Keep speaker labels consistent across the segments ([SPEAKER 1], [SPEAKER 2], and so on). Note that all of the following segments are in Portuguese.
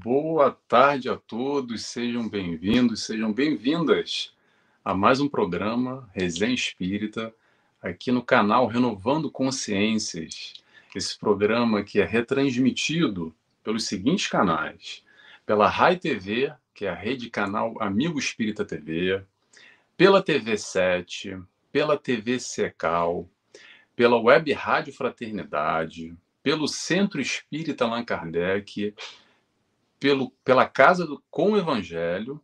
[SPEAKER 1] Boa tarde a todos, sejam bem-vindos, sejam bem-vindas a mais um programa Resenha Espírita, aqui no canal Renovando Consciências. Esse programa que é retransmitido pelos seguintes canais: pela Rai TV, que é a rede canal Amigo Espírita TV, pela TV 7, pela TV Secal, pela Web Rádio Fraternidade, pelo Centro Espírita Allan Kardec, pelo, pela Casa do Com Evangelho,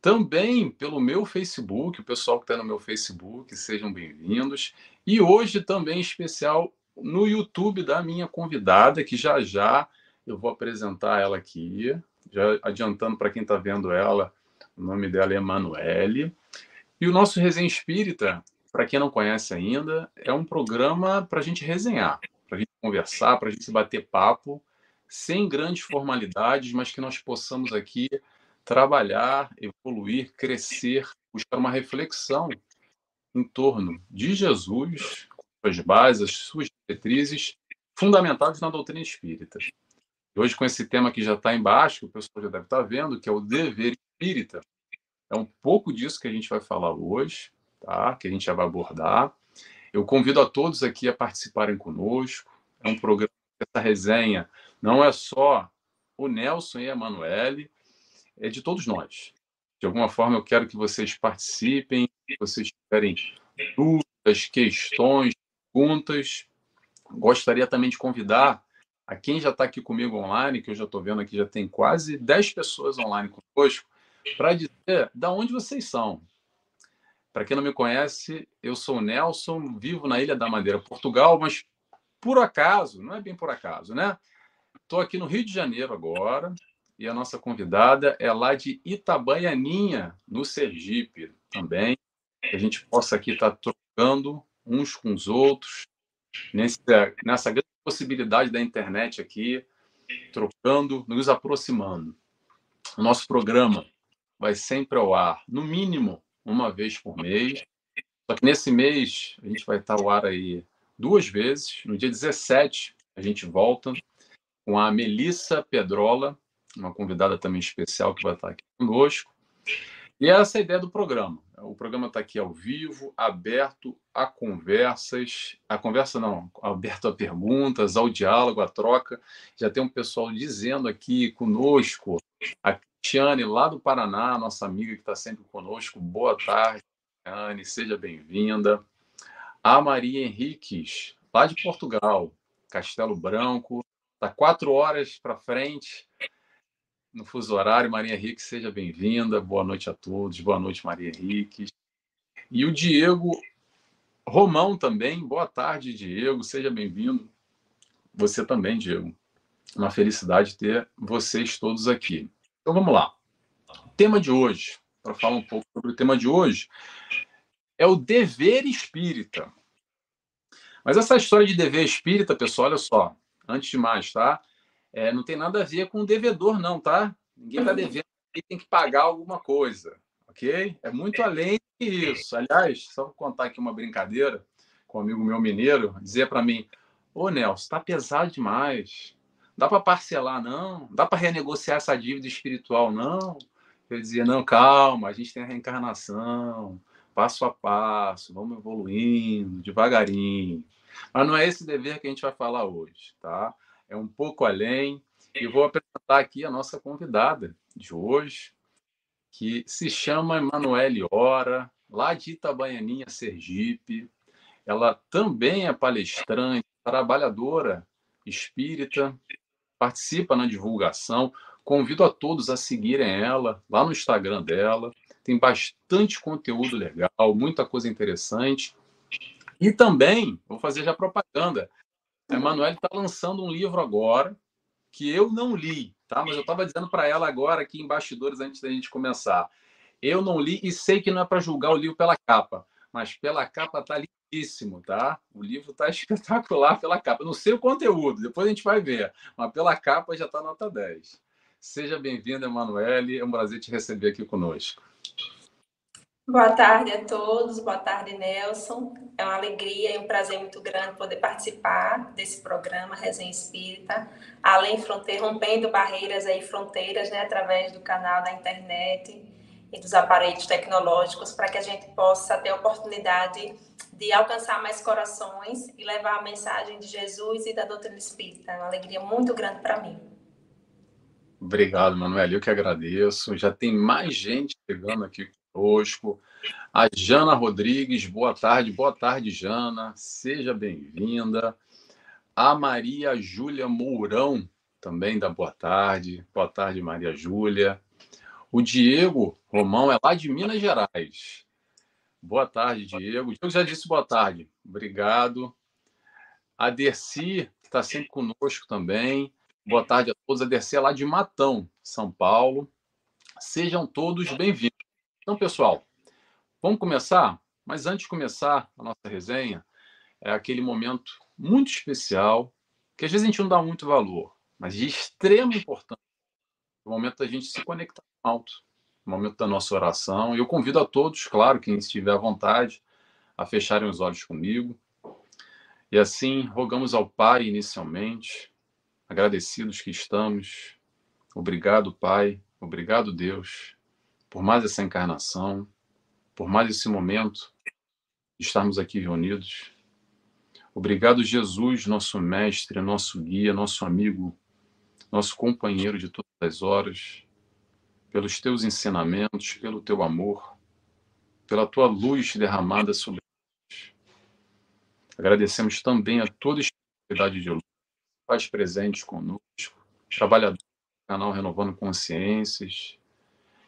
[SPEAKER 1] também pelo meu Facebook, o pessoal que está no meu Facebook, sejam bem-vindos. E hoje também especial no YouTube da minha convidada, que já já eu vou apresentar ela aqui, já adiantando para quem está vendo ela, o nome dela é Emanuele. E o nosso Resenha Espírita, para quem não conhece ainda, é um programa para a gente resenhar, para a gente conversar, para a gente bater papo, sem grandes formalidades, mas que nós possamos aqui trabalhar, evoluir, crescer, buscar uma reflexão em torno de Jesus, suas bases, as suas diretrizes, fundamentadas na doutrina espírita. E hoje, com esse tema que já está embaixo, que o pessoal já deve estar tá vendo, que é o dever espírita, é um pouco disso que a gente vai falar hoje, tá? que a gente já vai abordar. Eu convido a todos aqui a participarem conosco. É um programa, essa resenha não é só o Nelson e a Emanuele, é de todos nós. De alguma forma, eu quero que vocês participem, que vocês tiverem dúvidas, questões, perguntas. Gostaria também de convidar a quem já está aqui comigo online, que eu já estou vendo aqui, já tem quase 10 pessoas online conosco, para dizer da onde vocês são. Para quem não me conhece, eu sou o Nelson, vivo na Ilha da Madeira, Portugal, mas por acaso, não é bem por acaso, né? Estou aqui no Rio de Janeiro agora, e a nossa convidada é lá de Itabaianinha, no Sergipe, também. Que a gente possa aqui estar tá trocando uns com os outros, nesse, nessa grande possibilidade da internet aqui, trocando, nos aproximando. O nosso programa vai sempre ao ar, no mínimo uma vez por mês. Só que nesse mês a gente vai estar ao ar aí duas vezes. No dia 17 a gente volta com a Melissa Pedrola, uma convidada também especial que vai estar aqui conosco. E essa é a ideia do programa. O programa está aqui ao vivo, aberto a conversas, a conversa não, aberto a perguntas, ao diálogo, à troca. Já tem um pessoal dizendo aqui conosco, a Cristiane, lá do Paraná, nossa amiga que está sempre conosco. Boa tarde, Cristiane, seja bem-vinda. A Maria Henriques, lá de Portugal, Castelo Branco, Está quatro horas para frente no fuso horário. Maria Henrique, seja bem-vinda. Boa noite a todos. Boa noite, Maria Henrique. E o Diego Romão também. Boa tarde, Diego. Seja bem-vindo. Você também, Diego. Uma felicidade ter vocês todos aqui. Então vamos lá. O tema de hoje, para falar um pouco sobre o tema de hoje, é o dever espírita. Mas essa história de dever espírita, pessoal, olha só, antes de mais, tá? É, não tem nada a ver com o devedor, não, tá? Ninguém está devendo e tem que pagar alguma coisa, ok? É muito além disso. Aliás, só vou contar aqui uma brincadeira com um amigo meu mineiro, dizer para mim, ô Nelson, está pesado demais. Dá para parcelar, não? Dá para renegociar essa dívida espiritual, não? Eu dizia, não, calma, a gente tem a reencarnação, passo a passo, vamos evoluindo, devagarinho. Mas não é esse dever que a gente vai falar hoje, tá? É um pouco além. E vou apresentar aqui a nossa convidada de hoje, que se chama Emanuele Ora, lá de Itabaianinha, Sergipe. Ela também é palestrante, trabalhadora espírita, participa na divulgação. Convido a todos a seguirem ela lá no Instagram dela. Tem bastante conteúdo legal, muita coisa interessante. E também, vou fazer já propaganda, a Emanuele está lançando um livro agora que eu não li, tá? Mas eu estava dizendo para ela agora aqui em bastidores antes da gente começar. Eu não li e sei que não é para julgar o livro pela capa, mas pela capa tá lindíssimo, tá? O livro tá espetacular pela capa. não sei o conteúdo, depois a gente vai ver, mas pela capa já está nota 10. Seja bem-vinda, Emanuele. É um prazer te receber aqui conosco.
[SPEAKER 2] Boa tarde a todos, boa tarde, Nelson. É uma alegria e um prazer muito grande poder participar desse programa Resenha Espírita, além fronteira, rompendo barreiras aí, fronteiras, né, através do canal da internet e dos aparelhos tecnológicos, para que a gente possa ter a oportunidade de alcançar mais corações e levar a mensagem de Jesus e da doutrina espírita. É uma alegria muito grande para mim.
[SPEAKER 1] Obrigado, Manuel. Eu que agradeço. Já tem mais gente chegando aqui conosco. A Jana Rodrigues, boa tarde, boa tarde, Jana, seja bem-vinda. A Maria Júlia Mourão, também da boa tarde, boa tarde, Maria Júlia. O Diego Romão é lá de Minas Gerais. Boa tarde, Diego. Diego já disse boa tarde, obrigado. A Dercy, está sempre conosco também. Boa tarde a todos. A Dercy é lá de Matão, São Paulo. Sejam todos bem-vindos. Então, pessoal, vamos começar? Mas antes de começar a nossa resenha, é aquele momento muito especial, que às vezes a gente não dá muito valor, mas de extrema importância. O momento da gente se conectar com alto, o momento da nossa oração. E eu convido a todos, claro, quem estiver à vontade, a fecharem os olhos comigo. E assim, rogamos ao Pai inicialmente, agradecidos que estamos. Obrigado, Pai. Obrigado, Deus, por mais essa encarnação, por mais esse momento de estarmos aqui reunidos. Obrigado, Jesus, nosso mestre, nosso guia, nosso amigo, nosso companheiro de todas as horas, pelos teus ensinamentos, pelo teu amor, pela tua luz derramada sobre nós. Agradecemos também a toda a espiritualidade de luz, faz presentes conosco, trabalhadores do canal Renovando Consciências,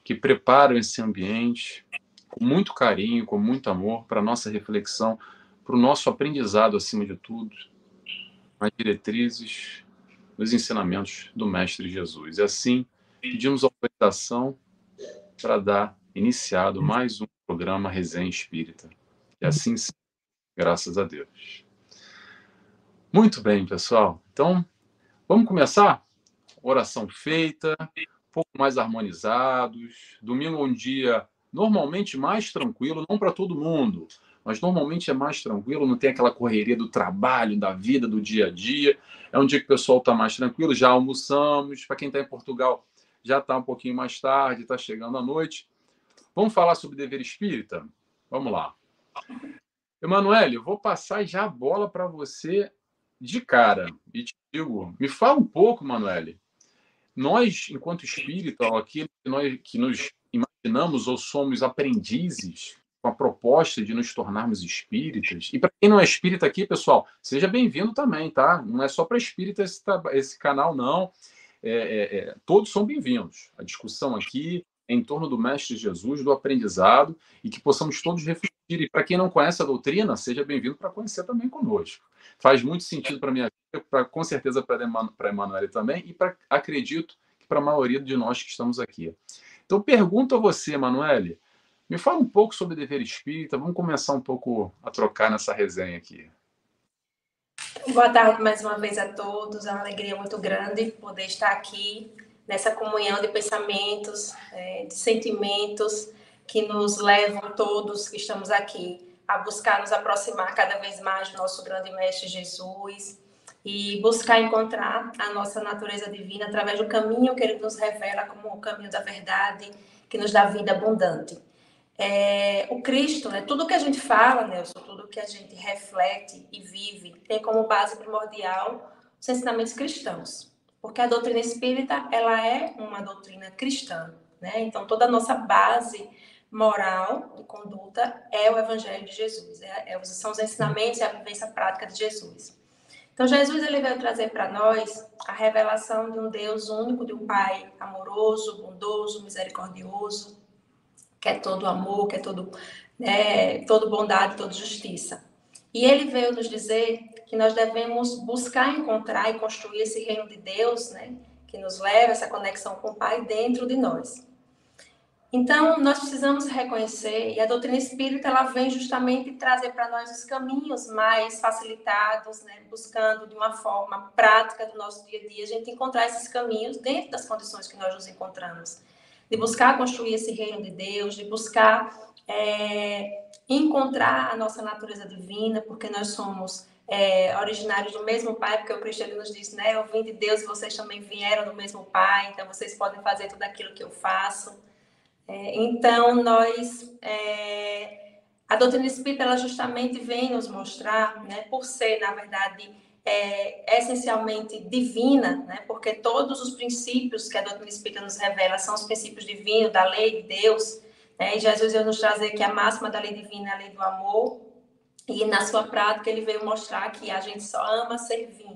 [SPEAKER 1] que preparam esse ambiente com muito carinho, com muito amor para a nossa reflexão, para o nosso aprendizado, acima de tudo, nas diretrizes, nos ensinamentos do Mestre Jesus. E assim, pedimos autorização para dar iniciado mais um programa Resenha Espírita. E assim, graças a Deus. Muito bem, pessoal. Então, vamos começar? Oração feita, pouco mais harmonizados. Domingo é um dia normalmente mais tranquilo, não para todo mundo, mas normalmente é mais tranquilo, não tem aquela correria do trabalho, da vida, do dia a dia. É um dia que o pessoal está mais tranquilo, já almoçamos. Para quem está em Portugal, já está um pouquinho mais tarde, está chegando à noite. Vamos falar sobre dever espírita? Vamos lá. Emanuele, eu vou passar já a bola para você de cara. E te digo, me fala um pouco, Emanuele, nós, enquanto espírita, aquilo que nós que nos imaginamos ou somos aprendizes com a proposta de nos tornarmos espíritas. E para quem não é espírita aqui, pessoal, seja bem-vindo também, tá? Não é só para espírita esse, esse, canal, não. É, é, é, todos são bem-vindos. A discussão aqui é em torno do Mestre Jesus, do aprendizado, e que possamos todos refletir. E para quem não conhece a doutrina, seja bem-vindo para conhecer também conosco. Faz muito sentido para minha vida, pra, com certeza para a Emanuele também, e pra, acredito que para a maioria de nós que estamos aqui. Então, pergunto a você, Emanuele, me fala um pouco sobre dever espírita, vamos começar um pouco a trocar nessa resenha aqui.
[SPEAKER 2] Boa tarde mais uma vez a todos, é uma alegria muito grande poder estar aqui nessa comunhão de pensamentos, é, de sentimentos que nos levam todos que estamos aqui a buscar nos aproximar cada vez mais do nosso grande mestre Jesus e buscar encontrar a nossa natureza divina através do caminho que ele nos revela como o caminho da verdade, que nos dá vida abundante. É, o Cristo, né, tudo que a gente fala, Nelson, tudo que a gente reflete e vive, tem como base primordial os ensinamentos cristãos. Porque a doutrina espírita, ela é uma doutrina cristã, né? Então, toda a nossa base moral de conduta é o Evangelho de Jesus, é, é, são os ensinamentos e a vivência prática de Jesus. Então, Jesus ele veio trazer para nós a revelação de um Deus único, de um Pai amoroso, bondoso, misericordioso, que é todo amor, que é todo, né, todo bondade, toda justiça. E ele veio nos dizer que nós devemos buscar encontrar e construir esse reino de Deus, né, que nos leva essa conexão com o Pai dentro de nós. Então, nós precisamos reconhecer, e a doutrina espírita ela vem justamente trazer para nós os caminhos mais facilitados, né? buscando de uma forma prática do nosso dia a dia, a gente encontrar esses caminhos dentro das condições que nós nos encontramos. De buscar construir esse reino de Deus, de buscar é, encontrar a nossa natureza divina, porque nós somos é, originários do mesmo Pai, porque o Cristo nos diz, né? Eu vim de Deus e vocês também vieram do mesmo Pai, então vocês podem fazer tudo aquilo que eu faço. É, então, nós. É, a doutrina espírita, ela justamente vem nos mostrar, né, por ser, na verdade, é, essencialmente divina, né, porque todos os princípios que a doutrina espírita nos revela são os princípios divinos, da lei de Deus. Né, e Jesus veio nos trazer que a máxima da lei divina é a lei do amor, e na sua prática ele veio mostrar que a gente só ama servindo.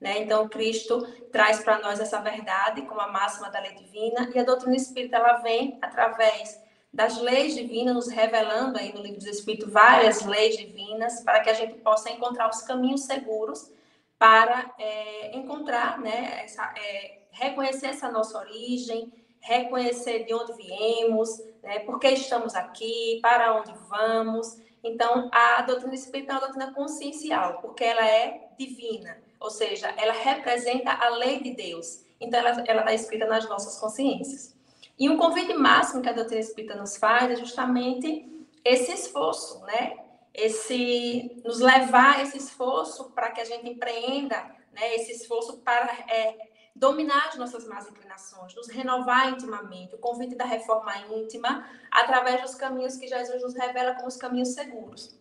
[SPEAKER 2] Né? Então, Cristo traz para nós essa verdade como a máxima da lei divina, e a doutrina espírita ela vem através das leis divinas, nos revelando aí no livro dos Espíritos várias leis divinas, para que a gente possa encontrar os caminhos seguros para é, encontrar, né, essa, é, reconhecer essa nossa origem, reconhecer de onde viemos, né, por que estamos aqui, para onde vamos. Então, a doutrina espírita é uma doutrina consciencial, porque ela é divina. Ou seja, ela representa a lei de Deus. Então, ela está escrita nas nossas consciências. E um convite máximo que a doutrina espírita nos faz é justamente esse esforço, né? Esse, nos levar esse esforço para que a gente empreenda, né? Esse esforço para é, dominar as nossas más inclinações, nos renovar intimamente, o convite da reforma íntima, através dos caminhos que Jesus nos revela como os caminhos seguros.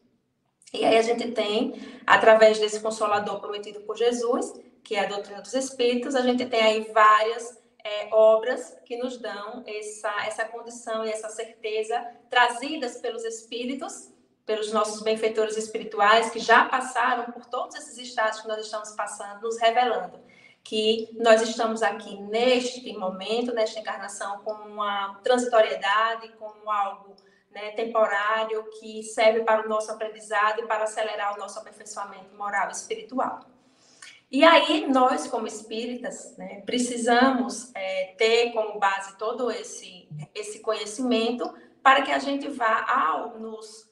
[SPEAKER 2] E aí a gente tem, através desse consolador prometido por Jesus, que é a doutrina dos Espíritos, a gente tem aí várias é, obras que nos dão essa, essa condição e essa certeza trazidas pelos Espíritos, pelos nossos benfeitores espirituais que já passaram por todos esses estados que nós estamos passando, nos revelando que nós estamos aqui neste momento, nesta encarnação, com uma transitoriedade, como algo né, temporário que serve para o nosso aprendizado e para acelerar o nosso aperfeiçoamento moral e espiritual. E aí, nós, como espíritas, né, precisamos é, ter como base todo esse, esse conhecimento para que a gente vá, ao nos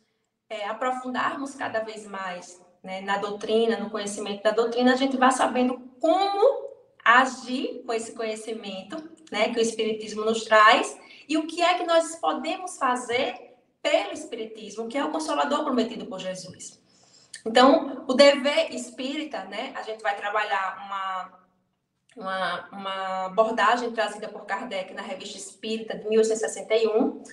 [SPEAKER 2] é, aprofundarmos cada vez mais né, na doutrina, no conhecimento da doutrina, a gente vá sabendo como agir com esse conhecimento né, que o Espiritismo nos traz e o que é que nós podemos fazer pelo Espiritismo, que é o consolador prometido por Jesus. Então, o dever espírita, né? A gente vai trabalhar uma, uma, uma abordagem trazida por Kardec na Revista Espírita de 1861.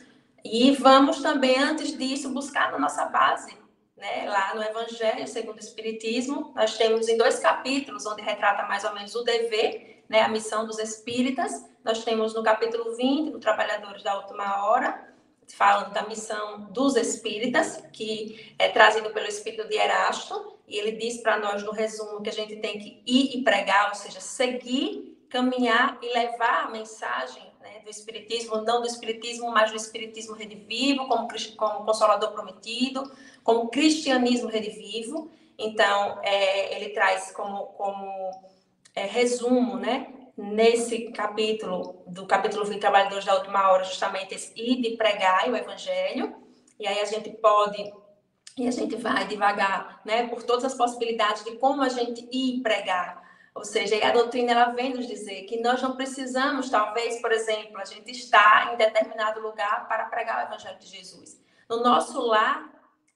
[SPEAKER 2] E vamos também, antes disso, buscar na nossa base, né? Lá no Evangelho segundo o Espiritismo, nós temos em dois capítulos, onde retrata mais ou menos o dever, né? A missão dos espíritas. Nós temos no capítulo 20, do Trabalhadores da Última Hora, falando da missão dos espíritas, que é trazido pelo espírito de Erasto, e ele diz para nós no resumo que a gente tem que ir e pregar, ou seja, seguir, caminhar e levar a mensagem né, do espiritismo, não do espiritismo, mas do espiritismo redivivo, como, como consolador prometido, como cristianismo redivivo. Então, é, ele traz como, como é, resumo, né, nesse capítulo, do capítulo 20, Trabalhadores da Última Hora, justamente esse ir de pregar o Evangelho, e aí a gente pode, e a gente vai devagar, né, por todas as possibilidades de como a gente ir pregar. Ou seja, a doutrina ela vem nos dizer que nós não precisamos, talvez, por exemplo, a gente estar em determinado lugar para pregar o Evangelho de Jesus. No nosso lar,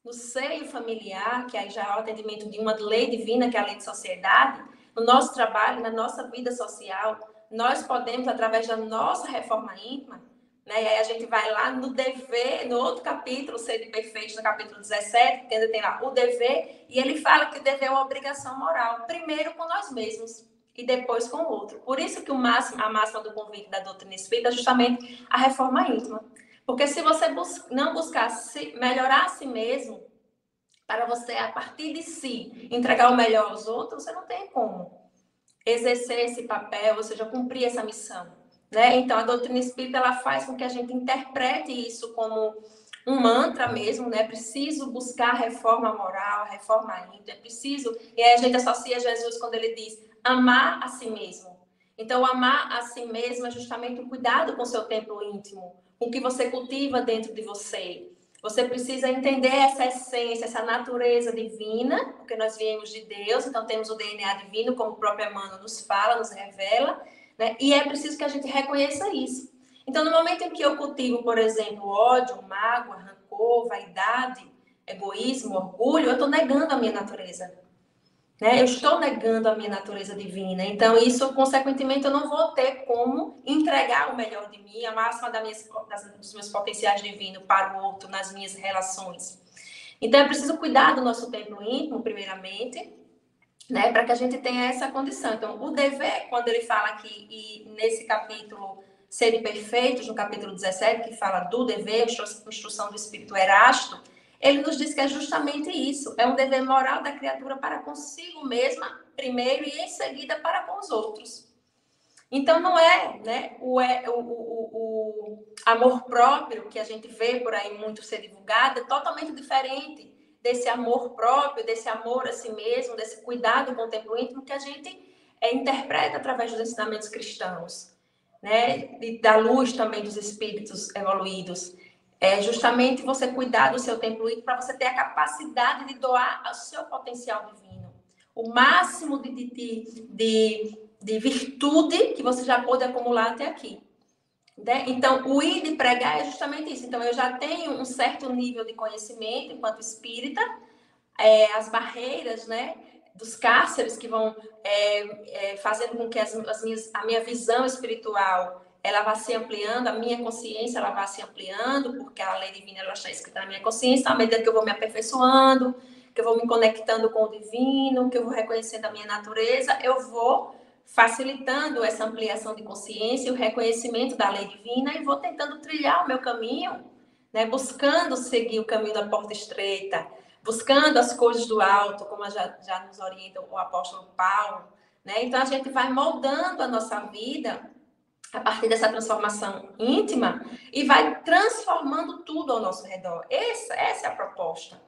[SPEAKER 2] no seio familiar, que aí já é o atendimento de uma lei divina, que é a lei de sociedade, no nosso trabalho, na nossa vida social, nós podemos, através da nossa reforma íntima, né? E aí a gente vai lá no dever, no outro capítulo, Ser de Perfeito, no capítulo 17, que ainda tem lá o dever, e ele fala que o dever é uma obrigação moral, primeiro com nós mesmos e depois com o outro. Por isso que o máximo, a máxima do convite da doutrina espírita é justamente a reforma íntima. Porque se você bus não buscar se, melhorar a si mesmo, para você, a partir de si, entregar o melhor aos outros, você não tem como exercer esse papel, ou seja, cumprir essa missão. Né? Então, a doutrina espírita ela faz com que a gente interprete isso como um mantra mesmo, né? Preciso buscar reforma moral, reforma íntima, é preciso. E aí a gente associa Jesus quando ele diz amar a si mesmo. Então, amar a si mesmo é justamente o cuidado com o seu templo íntimo, com o que você cultiva dentro de você, você precisa entender essa essência, essa natureza divina, porque nós viemos de Deus, então temos o DNA divino, como o próprio Emmanuel nos fala, nos revela, né? E é preciso que a gente reconheça isso. Então, no momento em que eu cultivo, por exemplo, ódio, mágoa, rancor, vaidade, egoísmo, orgulho, eu estou negando a minha natureza. Né? Eu estou negando a minha natureza divina. Então, isso, consequentemente, eu não vou ter como entregar o melhor de mim, a máxima das minhas, das, dos meus potenciais divinos para o outro, nas minhas relações. Então, é preciso cuidar do nosso templo íntimo, primeiramente, né, para que a gente tenha essa condição. Então, o dever, quando ele fala aqui, e nesse capítulo Serem Perfeitos, no capítulo 17, que fala do dever, instrução do Espírito Erasto, ele nos diz que é justamente isso, é um dever moral da criatura para consigo mesma, primeiro, e em seguida para com os outros. Então, não é, né, o, é, o, o, amor próprio que a gente vê por aí muito ser divulgado, é totalmente diferente desse amor próprio, desse amor a si mesmo, desse cuidado com tempo íntimo que a gente é, interpreta através dos ensinamentos cristãos, né, e da luz também dos espíritos evoluídos. É justamente você cuidar do seu templo íntimo para você ter a capacidade de doar o seu potencial divino. O máximo de, de, de, de virtude que você já pôde acumular até aqui. Né? Então, o ir de pregar é justamente isso. Então, eu já tenho um certo nível de conhecimento enquanto espírita, é, as barreiras, né? dos cárceres que vão é, é, fazendo com que as, as minhas, a minha visão espiritual ela vá se ampliando, a minha consciência ela vá se ampliando, porque a lei divina ela está escrita na minha consciência, à medida que eu vou me aperfeiçoando, que eu vou me conectando com o divino, que eu vou reconhecendo a minha natureza, eu vou facilitando essa ampliação de consciência, o reconhecimento da lei divina e vou tentando trilhar o meu caminho, né, buscando seguir o caminho da porta estreita, buscando as coisas do alto, como já, já nos orienta o apóstolo Paulo. Né? Então, a gente vai moldando a nossa vida a partir dessa transformação íntima e vai transformando tudo ao nosso redor. Essa, essa é a proposta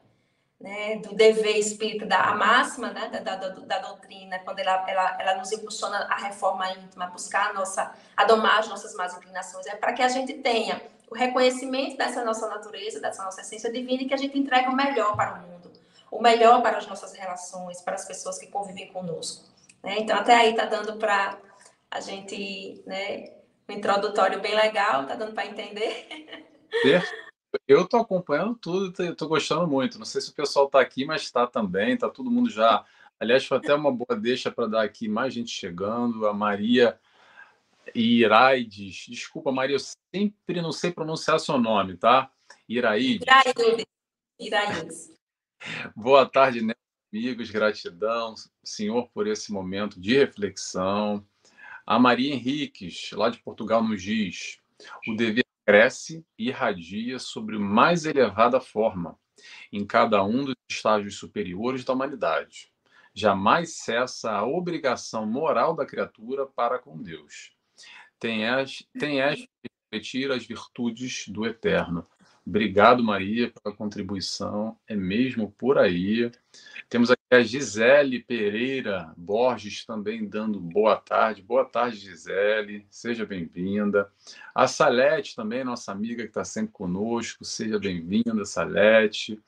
[SPEAKER 2] né, do dever espírita, da máxima né, da, da, da, doutrina, quando ela, ela, ela nos impulsiona a reforma íntima, a buscar a nossa, a domar as nossas más inclinações, é para que a gente tenha o reconhecimento dessa nossa natureza, dessa nossa essência divina e que a gente entregue o melhor para o mundo, o melhor para as nossas relações, para as pessoas que convivem conosco. Né? Então, até aí está dando para a gente, né, um introdutório bem legal, está dando para entender.
[SPEAKER 1] Eu estou acompanhando tudo, estou gostando muito. Não sei se o pessoal está aqui, mas está também, está todo mundo já. Aliás, foi até uma boa deixa para dar aqui mais gente chegando. A Maria Iraides. Desculpa, Maria, eu sempre não sei pronunciar seu nome, tá? Iraides. Iraides. Boa tarde, né, amigos. Gratidão, senhor, por esse momento de reflexão. A Maria Henriques, lá de Portugal, nos diz: o dever cresce e irradia sobre mais elevada forma em cada um dos estágios superiores da humanidade. Jamais cessa a obrigação moral da criatura para com Deus. Tem as, tem as refletir as virtudes do Eterno, Obrigado, Maria, pela contribuição. É mesmo por aí. Temos aqui a Gisele Pereira Borges também dando boa tarde. Boa tarde, Gisele. Seja bem-vinda. A Salete também, nossa amiga que está sempre conosco. Seja bem-vinda, Salete.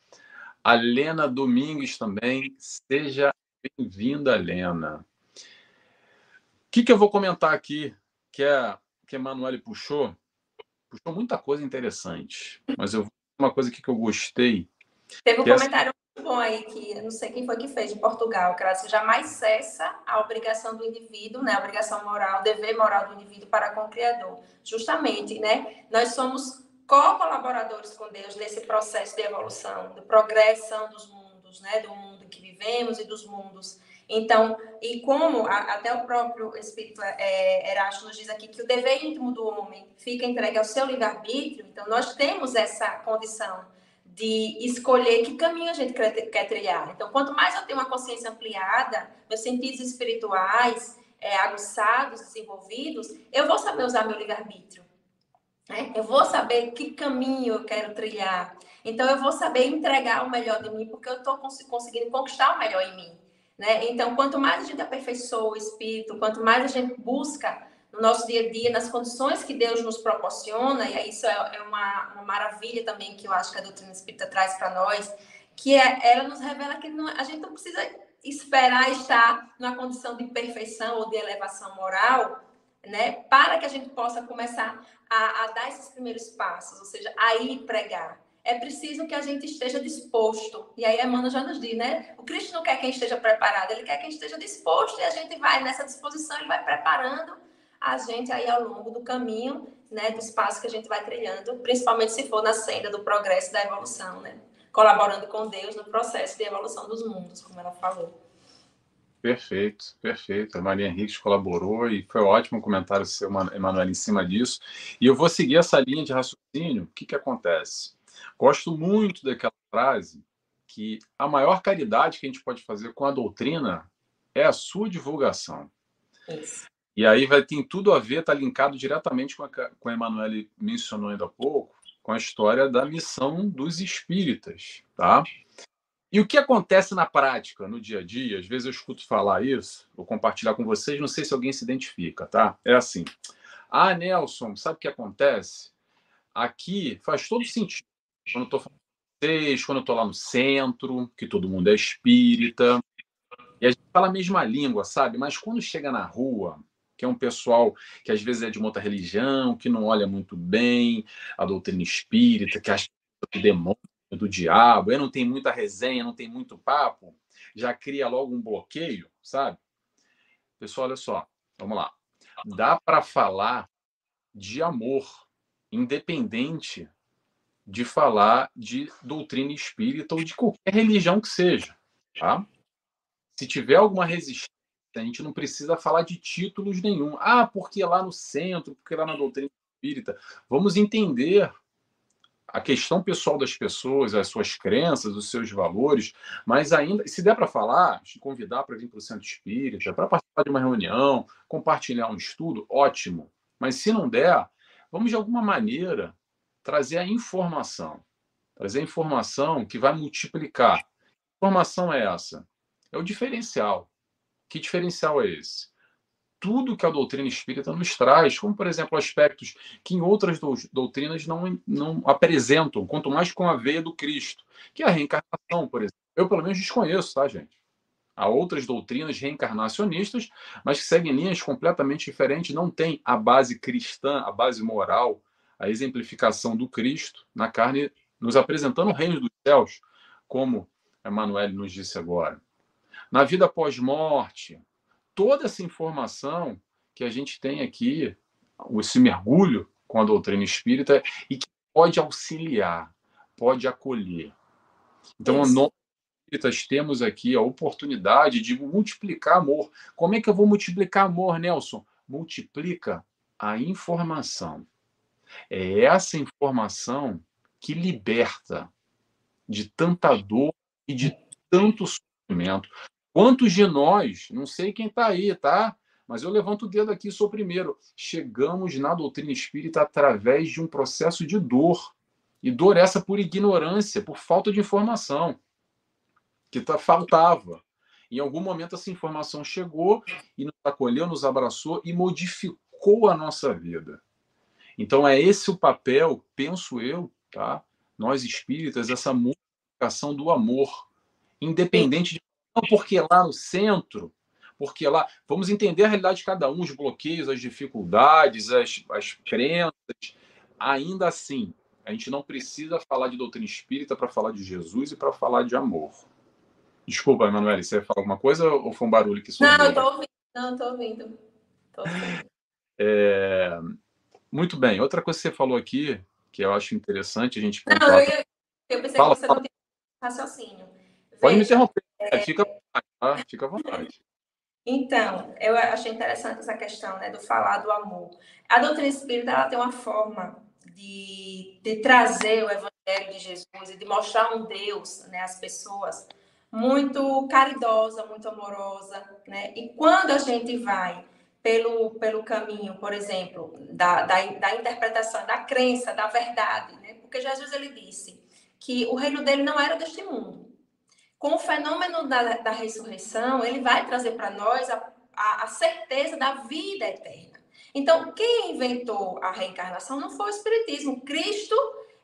[SPEAKER 1] A Lena Domingues também. Seja bem-vinda, Lena. O que, que eu vou comentar aqui que, é, que a Emanuele puxou? Puxou muita coisa interessante, mas eu uma coisa aqui que eu gostei.
[SPEAKER 2] Teve um comentário essa... muito bom aí que não sei quem foi que fez de Portugal, que ela disse, jamais cessa a obrigação do indivíduo, né, a obrigação moral, o dever moral do indivíduo para com o Criador. Justamente, né, nós somos co-colaboradores com Deus nesse processo de evolução, de progressão dos mundos, né, do mundo que vivemos e dos mundos então, e como a, até o próprio Espírito é, nos diz aqui que o dever íntimo do homem fica entregue ao seu livre-arbítrio, então nós temos essa condição de escolher que caminho a gente quer, quer trilhar. Então, quanto mais eu tenho uma consciência ampliada, meus sentidos espirituais é, aguçados, desenvolvidos, eu vou saber usar meu livre-arbítrio. Né? Eu vou saber que caminho eu quero trilhar. Então, eu vou saber entregar o melhor de mim, porque eu estou cons conseguindo conquistar o melhor em mim. Né? Então, quanto mais a gente aperfeiçoa o espírito, quanto mais a gente busca no nosso dia a dia, nas condições que Deus nos proporciona, e isso é, é uma, uma maravilha também que eu acho que a doutrina espírita traz para nós, que é, ela nos revela que não, a gente não precisa esperar estar numa condição de perfeição ou de elevação moral, né, para que a gente possa começar a, a dar esses primeiros passos, ou seja, a ir pregar. É preciso que a gente esteja disposto. E aí Emmanuel já nos diz, né? O Cristo não quer quem esteja preparado, ele quer quem esteja disposto e a gente vai nessa disposição, ele vai preparando a gente aí ao longo do caminho, né, do espaço que a gente vai trilhando, principalmente se for na senda do progresso e da evolução, né? Colaborando com Deus no processo de evolução dos mundos, como ela falou.
[SPEAKER 1] Perfeito, perfeito. A Maria Henrique colaborou e foi ótimo o comentário seu, Emanuel, em cima disso. E eu vou seguir essa linha de raciocínio. O que, que acontece? Gosto muito daquela frase que a maior caridade que a gente pode fazer com a doutrina é a sua divulgação. Isso. E aí vai ter tudo a ver, está linkado diretamente com a, com a Emanuele mencionou ainda há pouco, com a história da missão dos espíritas, tá? E o que acontece na prática, no dia a dia? Às vezes eu escuto falar isso, vou compartilhar com vocês, não sei se alguém se identifica, tá? É assim. Ah, Nelson, sabe o que acontece? Aqui faz todo sentido. Quando eu estou falando vocês, quando eu estou lá no centro, que todo mundo é espírita, e a gente fala a mesma língua, sabe? Mas quando chega na rua, que é um pessoal que às vezes é de uma outra religião, que não olha muito bem a doutrina espírita, que acha que é demônio, do diabo, aí não tem muita resenha, não tem muito papo, já cria logo um bloqueio, sabe? Pessoal, olha só, vamos lá. Dá para falar de amor, independente de falar de doutrina espírita ou de qualquer religião que seja, tá? Se tiver alguma resistência, a gente não precisa falar de títulos nenhum. Ah, porque lá no centro, porque lá na doutrina espírita. Vamos entender a questão pessoal das pessoas, as suas crenças, os seus valores, mas ainda, se der para falar, te convidar para vir para o centro espírita, para participar de uma reunião, compartilhar um estudo, ótimo. Mas se não der, vamos de alguma maneira trazer a informação. Trazer a informação que vai multiplicar. Que informação é essa? É o diferencial. Que diferencial é esse? tudo que a doutrina espírita nos traz, como, por exemplo, aspectos que em outras doutrinas não, não apresentam, quanto mais com a veia do Cristo, que é a reencarnação, por exemplo. Eu, pelo menos, desconheço, tá, gente? Há outras doutrinas reencarnacionistas, mas que seguem linhas completamente diferentes, não tem a base cristã, a base moral, a exemplificação do Cristo na carne, nos apresentando o reino dos céus, como Emmanuel nos disse agora. Na vida pós-morte, toda essa informação que a gente tem aqui, esse mergulho com a doutrina espírita, e que pode auxiliar, pode acolher. Então, nós espíritas temos aqui a oportunidade de multiplicar amor. Como é que eu vou multiplicar amor, Nelson? Multiplica a informação. É essa informação que liberta de tanta dor e de tanto sofrimento. Quantos de nós, não sei quem está aí, tá? Mas eu levanto o dedo aqui, sou o primeiro. Chegamos na doutrina espírita através de um processo de dor. E dor essa por ignorância, por falta de informação, que tá, faltava. Em algum momento essa informação chegou e nos acolheu, nos abraçou e modificou a nossa vida. Então é esse o papel, penso eu, tá? Nós espíritas, essa modificação do amor, independente de não porque lá no centro, porque lá. Vamos entender a realidade de cada um, os bloqueios, as dificuldades, as, as crenças. Ainda assim, a gente não precisa falar de doutrina espírita para falar de Jesus e para falar de amor. Desculpa, Emanuele, você ia falar alguma coisa ou foi um barulho que
[SPEAKER 2] sobrou? Não, estou ouvindo. Não, estou ouvindo. Tô ouvindo.
[SPEAKER 1] É... Muito bem. Outra coisa que você falou aqui, que eu acho interessante a gente.
[SPEAKER 2] Não, eu, eu pensei fala, que você fala. não tem raciocínio.
[SPEAKER 1] Pode me interromper. É, fica tá? Fica à vontade.
[SPEAKER 2] Então, eu achei interessante essa questão né, do falar do amor. A doutrina espírita ela tem uma forma de, de trazer o evangelho de Jesus e de mostrar um Deus né, às pessoas muito caridosa, muito amorosa. Né? E quando a gente vai pelo, pelo caminho, por exemplo, da, da, da interpretação, da crença, da verdade, né? porque Jesus ele disse que o reino dele não era deste mundo com o fenômeno da, da ressurreição, ele vai trazer para nós a, a, a, certeza da vida eterna. Então, quem inventou a reencarnação não foi o Espiritismo. Cristo,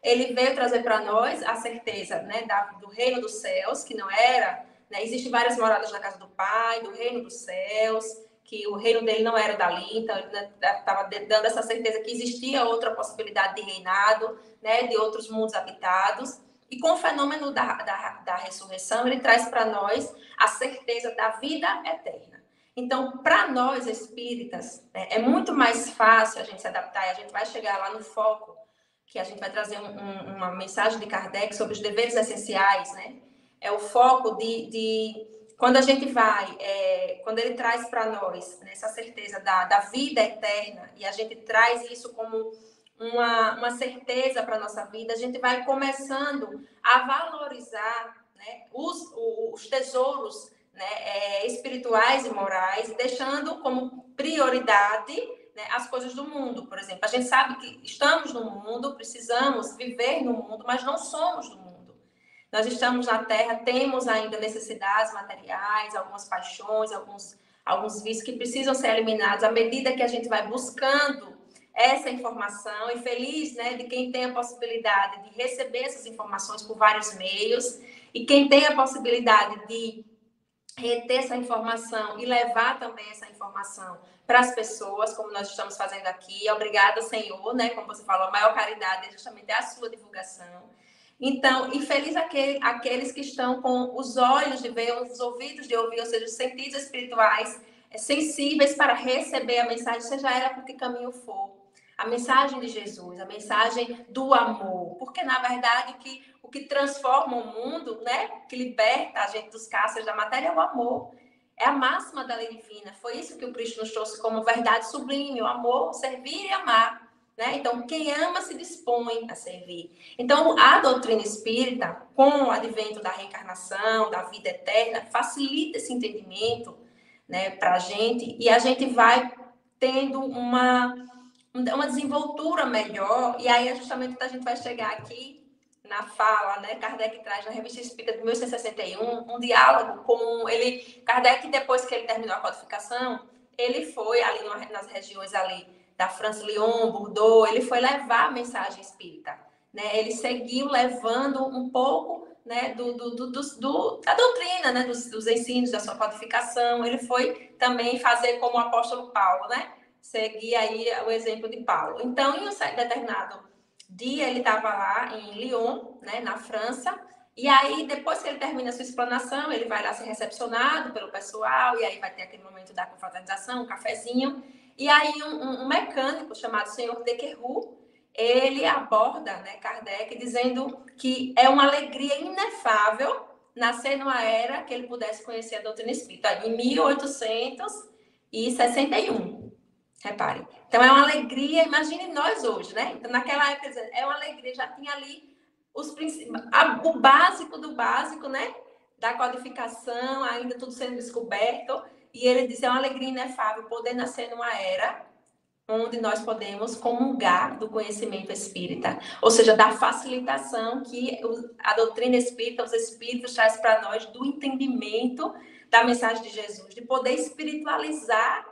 [SPEAKER 2] ele veio trazer para nós a certeza né, da, do reino dos céus, que não era. Né, Existem várias moradas na casa do Pai, do reino dos céus, que o reino dele não era dali, então ele estava dando essa certeza que existia outra possibilidade de reinado, né, de outros mundos habitados. E com o fenômeno da, da, da ressurreição, ele traz para nós a certeza da vida eterna. Então, para nós espíritas, né, é muito mais fácil a gente se adaptar e a gente vai chegar lá no foco, que a gente vai trazer um, uma mensagem de Kardec sobre os deveres essenciais, né? É o foco de, de quando a gente vai, é, quando ele traz para nós né, essa certeza da, da vida eterna, e a gente traz isso como uma, uma certeza para a nossa vida, a gente vai começando a valorizar né, os, os tesouros né, é, espirituais e morais, deixando como prioridade né, as coisas do mundo, por exemplo. A gente sabe que estamos no mundo, precisamos viver no mundo, mas não somos do mundo. Nós estamos na Terra, temos ainda necessidades materiais, algumas paixões, alguns, alguns vícios que precisam ser eliminados à medida que a gente vai buscando essa informação e feliz né, de quem tem a possibilidade de receber essas informações por vários meios e quem tem a possibilidade de reter essa informação e levar também essa informação para as pessoas, como nós estamos fazendo aqui. Obrigada, Senhor, né? Como você falou, a maior caridade é justamente a sua divulgação. Então, infeliz aquele, aqueles que estão com os olhos de ver, os ouvidos de ouvir, ou seja, os sentidos espirituais é, sensíveis para receber a mensagem, seja ela por que caminho for. A mensagem de Jesus, a mensagem do amor. Porque, na verdade, o que, o que transforma o mundo, né, que liberta a gente dos cárceres da matéria é o amor. É a máxima da lei divina. Foi isso que o Cristo nos trouxe como verdade sublime: o amor, servir e amar. Né? Então, quem ama se dispõe a servir. Então, a doutrina espírita, com o advento da reencarnação, da vida eterna, facilita esse entendimento né, para a gente e a gente vai tendo uma, uma desenvoltura melhor. E aí é justamente que a gente vai chegar aqui na fala, né? Kardec traz na Revista Espírita de 1861 um diálogo com ele. Kardec, depois que ele terminou a codificação, ele foi ali nas regiões ali da França Lyon, Bordeaux, ele foi levar a mensagem espírita. Né? Ele seguiu levando um pouco né, do, do, do, do, da doutrina, né, dos, dos ensinos, da sua codificação. Ele foi também fazer como o apóstolo Paulo, né? Seguir aí o exemplo de Paulo. Então, em um determinado dia, ele estava lá em Lyon, né, na França, e aí, depois que ele termina a sua explanação, ele vai lá ser recepcionado pelo pessoal, e aí vai ter aquele momento da confraternização, um cafezinho. E aí um, um mecânico chamado senhor Dequerru, ele aborda né, Kardec dizendo que é uma alegria inefável nascer numa era que ele pudesse conhecer a doutrina espírita, em 1861. Reparem. Então é uma alegria, imagine nós hoje, né? Então, naquela época é uma alegria, já tinha ali os o básico do básico, né? Da codificação, ainda tudo sendo descoberto. E ele diz: é uma alegria inefável poder nascer numa era onde nós podemos comungar do conhecimento espírita, ou seja, da facilitação que a doutrina espírita, os espíritos traz para nós do entendimento da mensagem de Jesus, de poder espiritualizar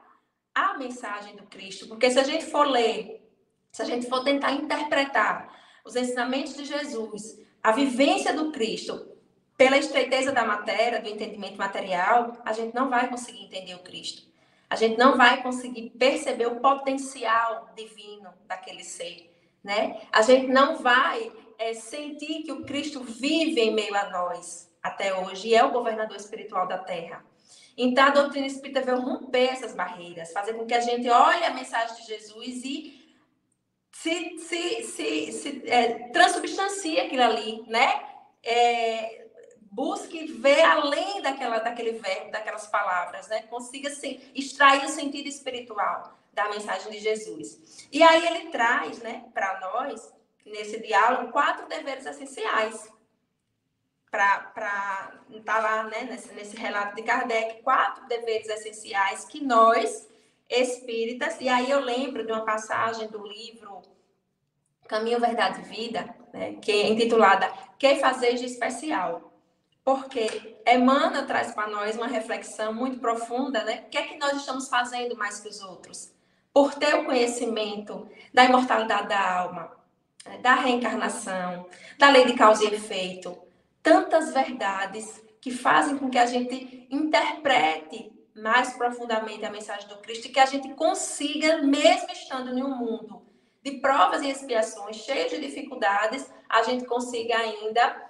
[SPEAKER 2] a mensagem do Cristo, porque se a gente for ler, se a gente for tentar interpretar os ensinamentos de Jesus, a vivência do Cristo pela estreiteza da matéria, do entendimento material, a gente não vai conseguir entender o Cristo. A gente não vai conseguir perceber o potencial divino daquele ser, né? A gente não vai é, sentir que o Cristo vive em meio a nós até hoje e é o governador espiritual da Terra. Então, a doutrina espírita veio romper essas barreiras, fazer com que a gente olhe a mensagem de Jesus e se, se, se, se é, aquilo ali, né? É, busque ver além daquela, daquele verbo, daquelas palavras, né? Consiga assim, extrair o sentido espiritual da mensagem de Jesus. E aí ele traz, né, para nós, nesse diálogo, quatro deveres essenciais. Para estar tá lá, né, nesse, nesse relato de Kardec, quatro deveres essenciais que nós, espíritas, e aí eu lembro de uma passagem do livro Caminho, Verdade e Vida, né, que é intitulada Que Fazer de Especial? Porque Emmanuel traz para nós uma reflexão muito profunda, né? O que é que nós estamos fazendo mais que os outros? Por ter o conhecimento da imortalidade da alma, né? da reencarnação, da lei de causa e efeito, tantas verdades que fazem com que a gente interprete mais profundamente a mensagem do Cristo e que a gente consiga, mesmo estando em um mundo de provas e expiações, cheio de dificuldades, a gente consiga ainda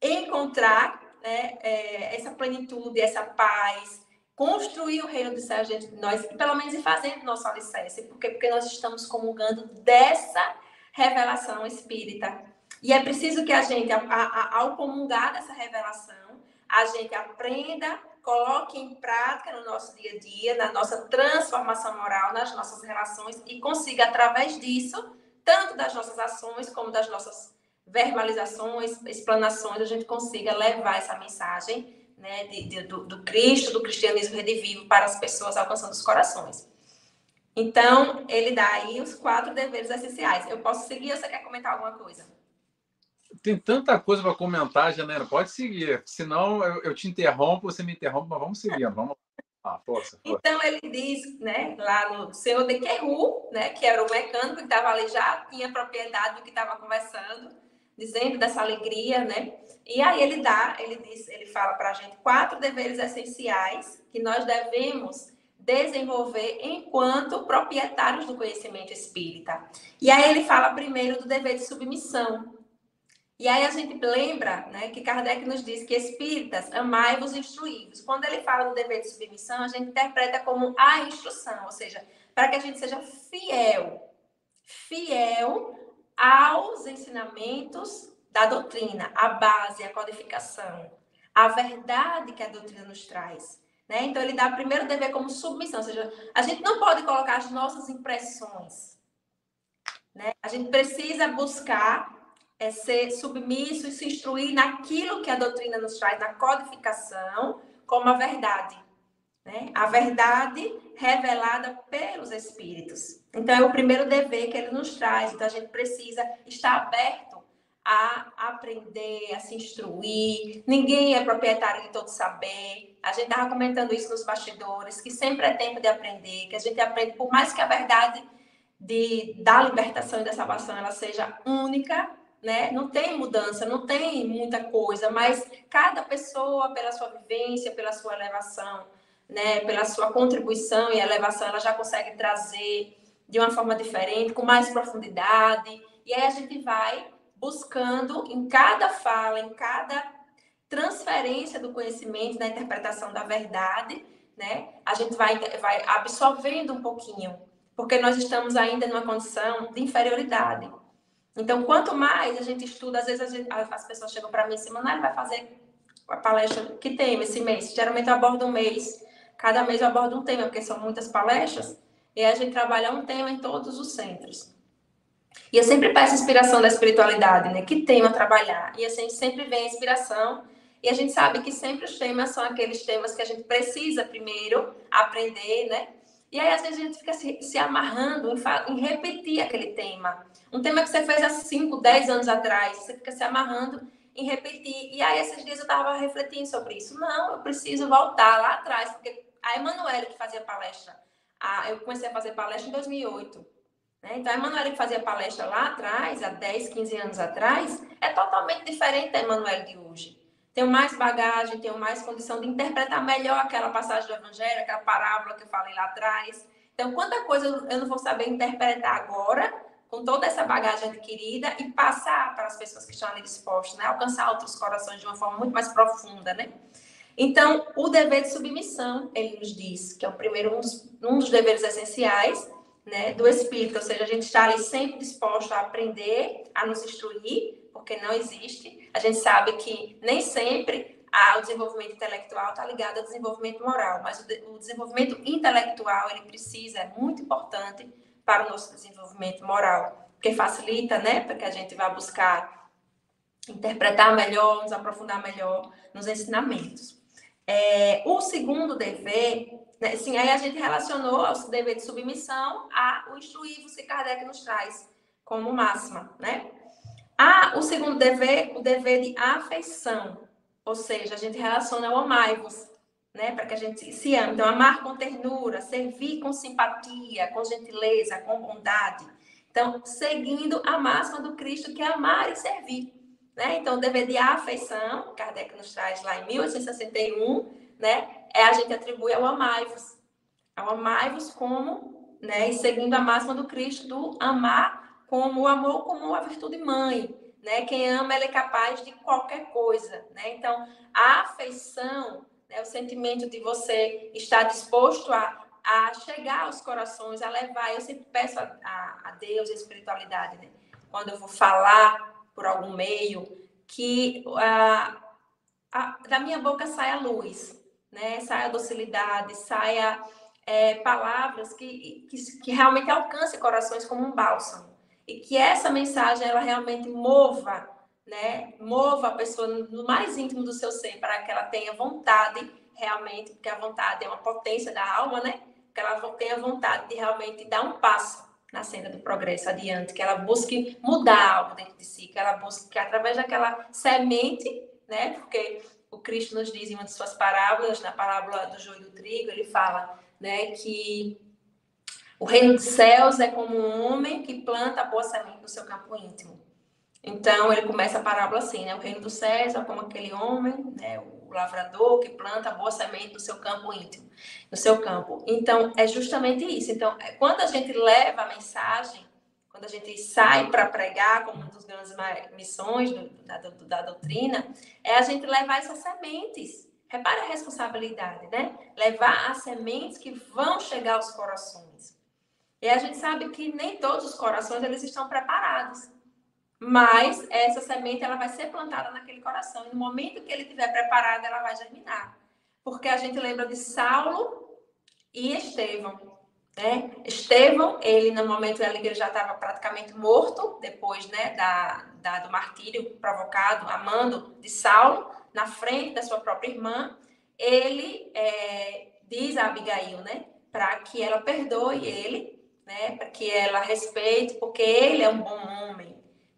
[SPEAKER 2] encontrar né, é, essa plenitude, essa paz, construir o reino dos céus dentro de nós, e pelo menos ir fazendo nosso alicerce. Por quê? Porque nós estamos comungando dessa revelação espírita. E é preciso que a gente, a, a, ao comungar dessa revelação, a gente aprenda, coloque em prática no nosso dia a dia, na nossa transformação moral, nas nossas relações e consiga, através disso, tanto das nossas ações como das nossas verbalizações, explanações, a gente consiga levar essa mensagem né, de, de, do, do, Cristo, do cristianismo redivivo para as pessoas alcançando os corações. Então, ele dá aí os quatro deveres essenciais. Eu posso seguir ou você quer comentar alguma coisa?
[SPEAKER 1] Tem tanta coisa para comentar, Janela. Pode seguir. Senão eu, eu te interrompo, você me interrompe, mas vamos seguir. Vamos ah, força, força.
[SPEAKER 2] Então ele diz, né, lá no senhor de Querru, né, que era o mecânico que estava ali já tinha propriedade do que estava conversando, dizendo dessa alegria, né? E aí ele dá, ele diz, ele fala para a gente quatro deveres essenciais que nós devemos desenvolver enquanto proprietários do conhecimento espírita. E aí ele fala primeiro do dever de submissão, e aí a gente lembra né, que Kardec nos diz que espíritas, amai-vos instruí-vos. Quando ele fala do dever de submissão, a gente interpreta como a instrução, ou seja, para que a gente seja fiel, fiel aos ensinamentos da doutrina, a base, a codificação, a verdade que a doutrina nos traz. Né? Então, ele dá primeiro o dever como submissão, ou seja, a gente não pode colocar as nossas impressões. Né? A gente precisa buscar é ser submisso e se instruir naquilo que a doutrina nos traz, na codificação, como a verdade. Né? A verdade revelada pelos Espíritos. Então, é o primeiro dever que ele nos traz. Então, a gente precisa estar aberto a aprender, a se instruir. Ninguém é proprietário de todo saber. A gente estava comentando isso nos bastidores, que sempre é tempo de aprender, que a gente aprende, por mais que a verdade de, da libertação e da salvação ela seja única, né? Não tem mudança, não tem muita coisa, mas cada pessoa, pela sua vivência, pela sua elevação, né? Pela sua contribuição e elevação, ela já consegue trazer de uma forma diferente, com mais profundidade. E aí a gente vai buscando em cada fala, em cada transferência do conhecimento, da interpretação da verdade, né? A gente vai, vai absorvendo um pouquinho, porque nós estamos ainda numa condição de inferioridade. Então, quanto mais a gente estuda, às vezes gente, as pessoas chegam para mim e dizem, vai fazer a palestra que tem esse mês. Geralmente eu abordo um mês, cada mês eu abordo um tema, porque são muitas palestras, e a gente trabalha um tema em todos os centros. E eu sempre peço inspiração da espiritualidade, né? Que tema trabalhar? E assim, sempre vem a inspiração, e a gente sabe que sempre os temas são aqueles temas que a gente precisa primeiro aprender, né? E aí, às vezes, a gente fica se, se amarrando em, em, repetir aquele tema. Um tema que você fez há 5, 10 anos atrás, você fica se amarrando em repetir. E aí, esses dias eu estava refletindo sobre isso. Não, eu preciso voltar lá atrás, porque a Emanuele que fazia palestra, a, eu comecei a fazer palestra em 2008. Né? Então, a Emanuele que fazia palestra lá atrás, há 10, 15 anos atrás, é totalmente diferente da Emanuele de hoje tenho mais bagagem, tenho mais condição de interpretar melhor aquela passagem do Evangelho, aquela parábola que eu falei lá atrás. Então, quanta coisa eu não vou saber interpretar agora, com toda essa bagagem adquirida, e passar para as pessoas que estão ali dispostas, né? Alcançar outros corações de uma forma muito mais profunda, né? Então, o dever de submissão, ele nos diz que é o primeiro, um dos, um dos deveres essenciais, né, do espírito, ou seja, a gente está ali sempre disposto a aprender, a nos instruir, porque não existe. A gente sabe que nem sempre o desenvolvimento intelectual está ligado ao desenvolvimento moral, mas o, de, o desenvolvimento intelectual ele precisa, é muito importante para o nosso desenvolvimento moral, porque facilita, né, para que a gente vá buscar interpretar melhor, nos aprofundar melhor nos ensinamentos. É, o segundo dever, né, sim, aí a gente relacionou ao dever de submissão ao instruir-vos que Kardec nos traz como máxima, né? Ah, o segundo dever, o dever de afeição. Ou seja, a gente relaciona o amai-vos, né? Para que a gente se ame. Então, amar com ternura, servir com simpatia, com gentileza, com bondade. Então, seguindo a máxima do Cristo, que é amar e servir. Né? Então, o dever de afeição, Kardec nos traz lá em 1861, né, é a gente atribui ao amai-vos. Ao amai-vos como, né, e seguindo a máxima do Cristo, do amar como o amor como a virtude mãe. Né? Quem ama, ele é capaz de qualquer coisa. Né? Então, a afeição, né, o sentimento de você estar disposto a, a chegar aos corações, a levar. Eu sempre peço a, a, a Deus, a espiritualidade, né? quando eu vou falar por algum meio, que a, a, da minha boca saia luz, né? saia docilidade, saia é, palavras que, que, que realmente alcancem corações como um bálsamo. E que essa mensagem ela realmente mova, né? Mova a pessoa no mais íntimo do seu ser para que ela tenha vontade realmente, porque a vontade é uma potência da alma, né? Que ela tenha vontade de realmente dar um passo na senda do progresso adiante, que ela busque mudar algo dentro de si, que ela busque que através daquela semente, né? Porque o Cristo nos diz em uma de suas parábolas, na parábola do joio do trigo, ele fala, né, que o reino dos céus é como um homem que planta a boa semente no seu campo íntimo. Então, ele começa a parábola assim, né? O reino dos céus é como aquele homem, né? O lavrador que planta boa semente no seu campo íntimo, no seu campo. Então, é justamente isso. Então, é, quando a gente leva a mensagem, quando a gente sai para pregar, como uma das grandes missões do, da, do, da doutrina, é a gente levar essas sementes. Repare a responsabilidade, né? Levar as sementes que vão chegar aos corações. E a gente sabe que nem todos os corações eles estão preparados. Mas essa semente ela vai ser plantada naquele coração e no momento que ele estiver preparado, ela vai germinar. Porque a gente lembra de Saulo e Estevão. Né? Estevão, ele no momento ali que ele já estava praticamente morto, depois né, da, da, do martírio provocado, amando de Saulo, na frente da sua própria irmã, ele é, diz a Abigail, né, para que ela perdoe ele né, para que ela respeite, porque ele é um bom homem.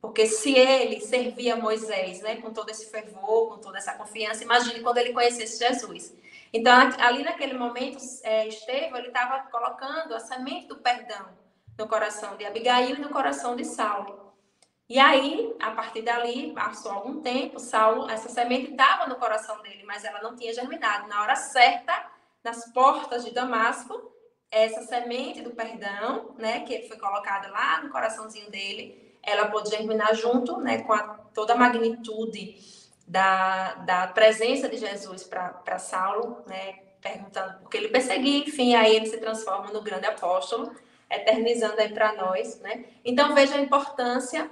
[SPEAKER 2] Porque se ele servia Moisés, né, com todo esse fervor, com toda essa confiança, imagine quando ele conhecesse Jesus. Então, ali naquele momento, é, Estevão, estava colocando a semente do perdão no coração de Abigail e no coração de Saulo. E aí, a partir dali, passou algum tempo, Saulo, essa semente estava no coração dele, mas ela não tinha germinado. Na hora certa, nas portas de Damasco, essa semente do perdão, né, que foi colocada lá no coraçãozinho dele, ela pode germinar junto, né, com a, toda a magnitude da, da presença de Jesus para Saulo, né, perguntando por que ele perseguia, enfim, aí ele se transforma no grande apóstolo, eternizando aí para nós, né? Então veja a importância,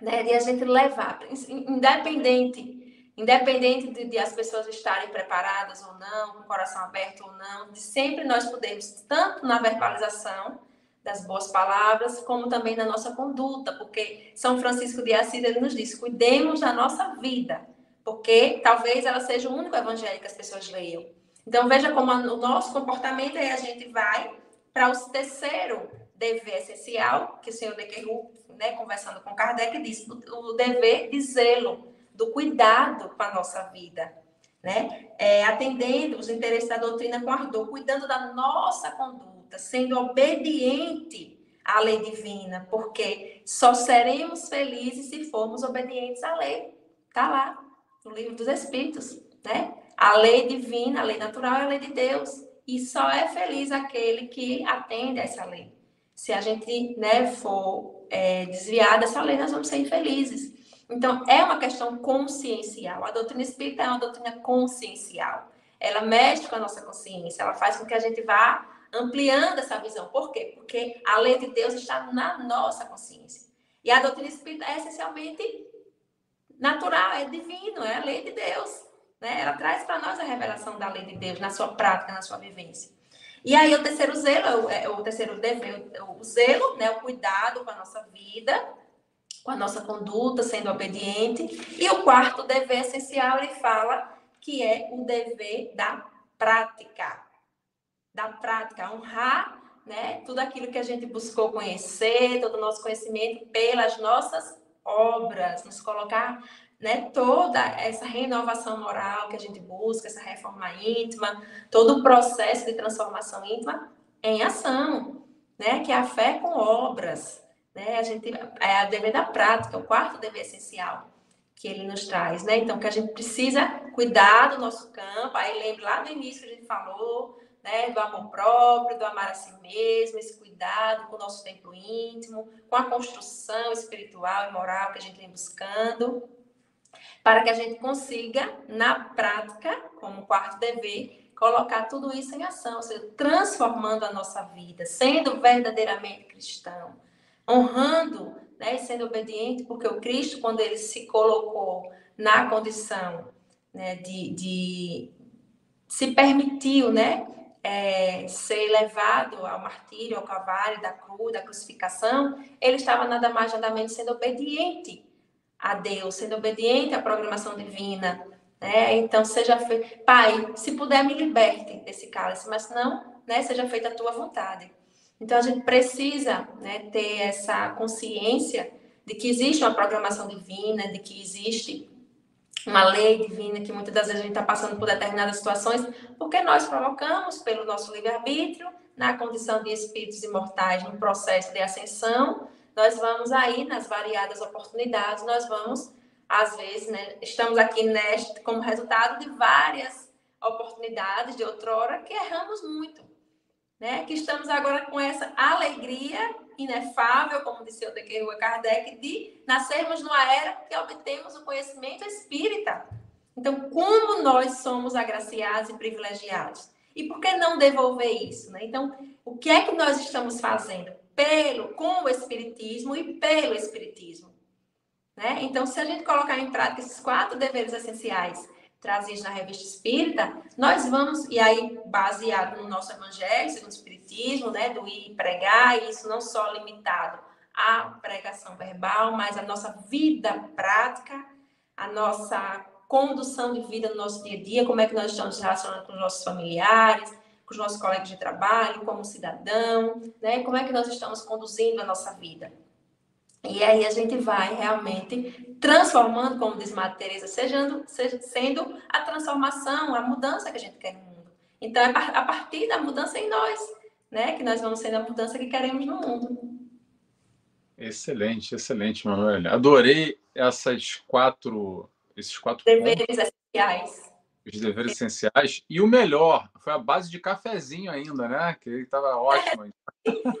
[SPEAKER 2] né, de a gente levar, independente Independente de, de, as pessoas estarem preparadas ou não, com o coração aberto ou não, de sempre nós podemos, tanto na verbalização das boas palavras, como também na nossa conduta, porque São Francisco de Assis ele nos diz: cuidemos da nossa vida, porque talvez ela seja o único evangelho que as pessoas leiam. Então veja como o nosso comportamento aí a gente vai para o terceiro dever essencial, que o senhor Dequerru, né, conversando com Kardec, disse, o dever de zelo do cuidado com a nossa vida, né? É, atendendo os interesses da doutrina com ardor, cuidando da nossa conduta, sendo obediente à lei divina, porque só seremos felizes se formos obedientes à lei. Tá lá no livro dos Espíritos, né? A lei divina, a lei natural é a lei de Deus. E só é feliz aquele que atende a essa lei. Se a gente né, for é, desviar dessa lei, nós vamos ser infelizes. Então, é uma questão consciencial. A doutrina espírita é uma doutrina consciencial. Ela mexe com a nossa consciência, ela faz com que a gente vá ampliando essa visão. Por quê? Porque a lei de Deus está na nossa consciência. E a doutrina espírita é essencialmente natural, é divino, é a lei de Deus. Né? Ela traz para nós a revelação da lei de Deus na sua prática, na sua vivência. E aí o terceiro zelo, é o terceiro dever, o zelo, né, o cuidado com a nossa vida, com a nossa conduta, sendo obediente. E o quarto dever essencial, ele fala que é o dever da prática. Da prática, honrar né, tudo aquilo que a gente buscou conhecer, todo o nosso conhecimento pelas nossas obras, nos colocar né, toda essa renovação moral que a gente busca, essa reforma íntima, todo o processo de transformação íntima em ação, né, que é a fé com obras. Né? A gente, é a dever da prática, o quarto dever essencial, que ele nos traz, né? Então, que a gente precisa cuidar do nosso campo. Aí lembra lá do início que a gente falou, né? Do amor próprio, do amar a si mesmo, esse cuidado com o nosso tempo íntimo, com a construção espiritual e moral que a gente vem buscando, para que a gente consiga, na prática, como quarto dever, colocar tudo isso em ação, ou seja, transformando a nossa vida, sendo verdadeiramente cristão, honrando né, sendo obediente, porque o Cristo, quando ele se colocou na condição né, de, de se permitiu, né, é, ser levado ao martírio, ao cavalo, da cruz, da crucificação, ele estava nada mais nada menos sendo obediente a Deus, sendo obediente à programação divina. Né? Então, seja feito, Pai, se puder, me liberte desse cálice, mas não, né, seja feita a tua vontade. Então, a gente precisa né, ter essa consciência de que existe uma programação divina, de que existe uma lei divina, que muitas das vezes a gente está passando por determinadas situações, porque nós provocamos pelo nosso livre-arbítrio, na condição de espíritos imortais, no processo de ascensão, nós vamos aí, nas variadas oportunidades, nós vamos, às vezes, né, estamos aqui neste, como resultado de várias oportunidades de outrora que erramos muito né? Que estamos agora com essa alegria inefável, como disse o Rua Kardec, de nascermos numa era que obtemos o conhecimento espírita. Então, como nós somos agraciados e privilegiados? E por que não devolver isso? Né? Então, o que é que nós estamos fazendo pelo, com o Espiritismo e pelo Espiritismo? Né? Então, se a gente colocar em prática esses quatro deveres essenciais trazidos na revista Espírita, nós vamos, e aí baseado no nosso evangelho, segundo o Espiritismo, né, do ir pregar, e isso não só limitado à pregação verbal, mas a nossa vida prática, a nossa condução de vida no nosso dia a dia, como é que nós estamos relacionando com os nossos familiares, com os nossos colegas de trabalho, como cidadão, né, como é que nós estamos conduzindo a nossa vida. E aí a gente vai realmente transformando, como diz Maria Teresa, sejando, sendo a transformação, a mudança que a gente quer no mundo. Então, é a partir da mudança em nós, né, que nós vamos sendo a mudança que queremos no mundo.
[SPEAKER 1] Excelente, excelente, Manuel. Adorei essas quatro, esses quatro
[SPEAKER 2] deveres pontos. essenciais
[SPEAKER 1] os deveres essenciais. E o melhor, foi a base de cafezinho ainda, né? Que estava ótimo.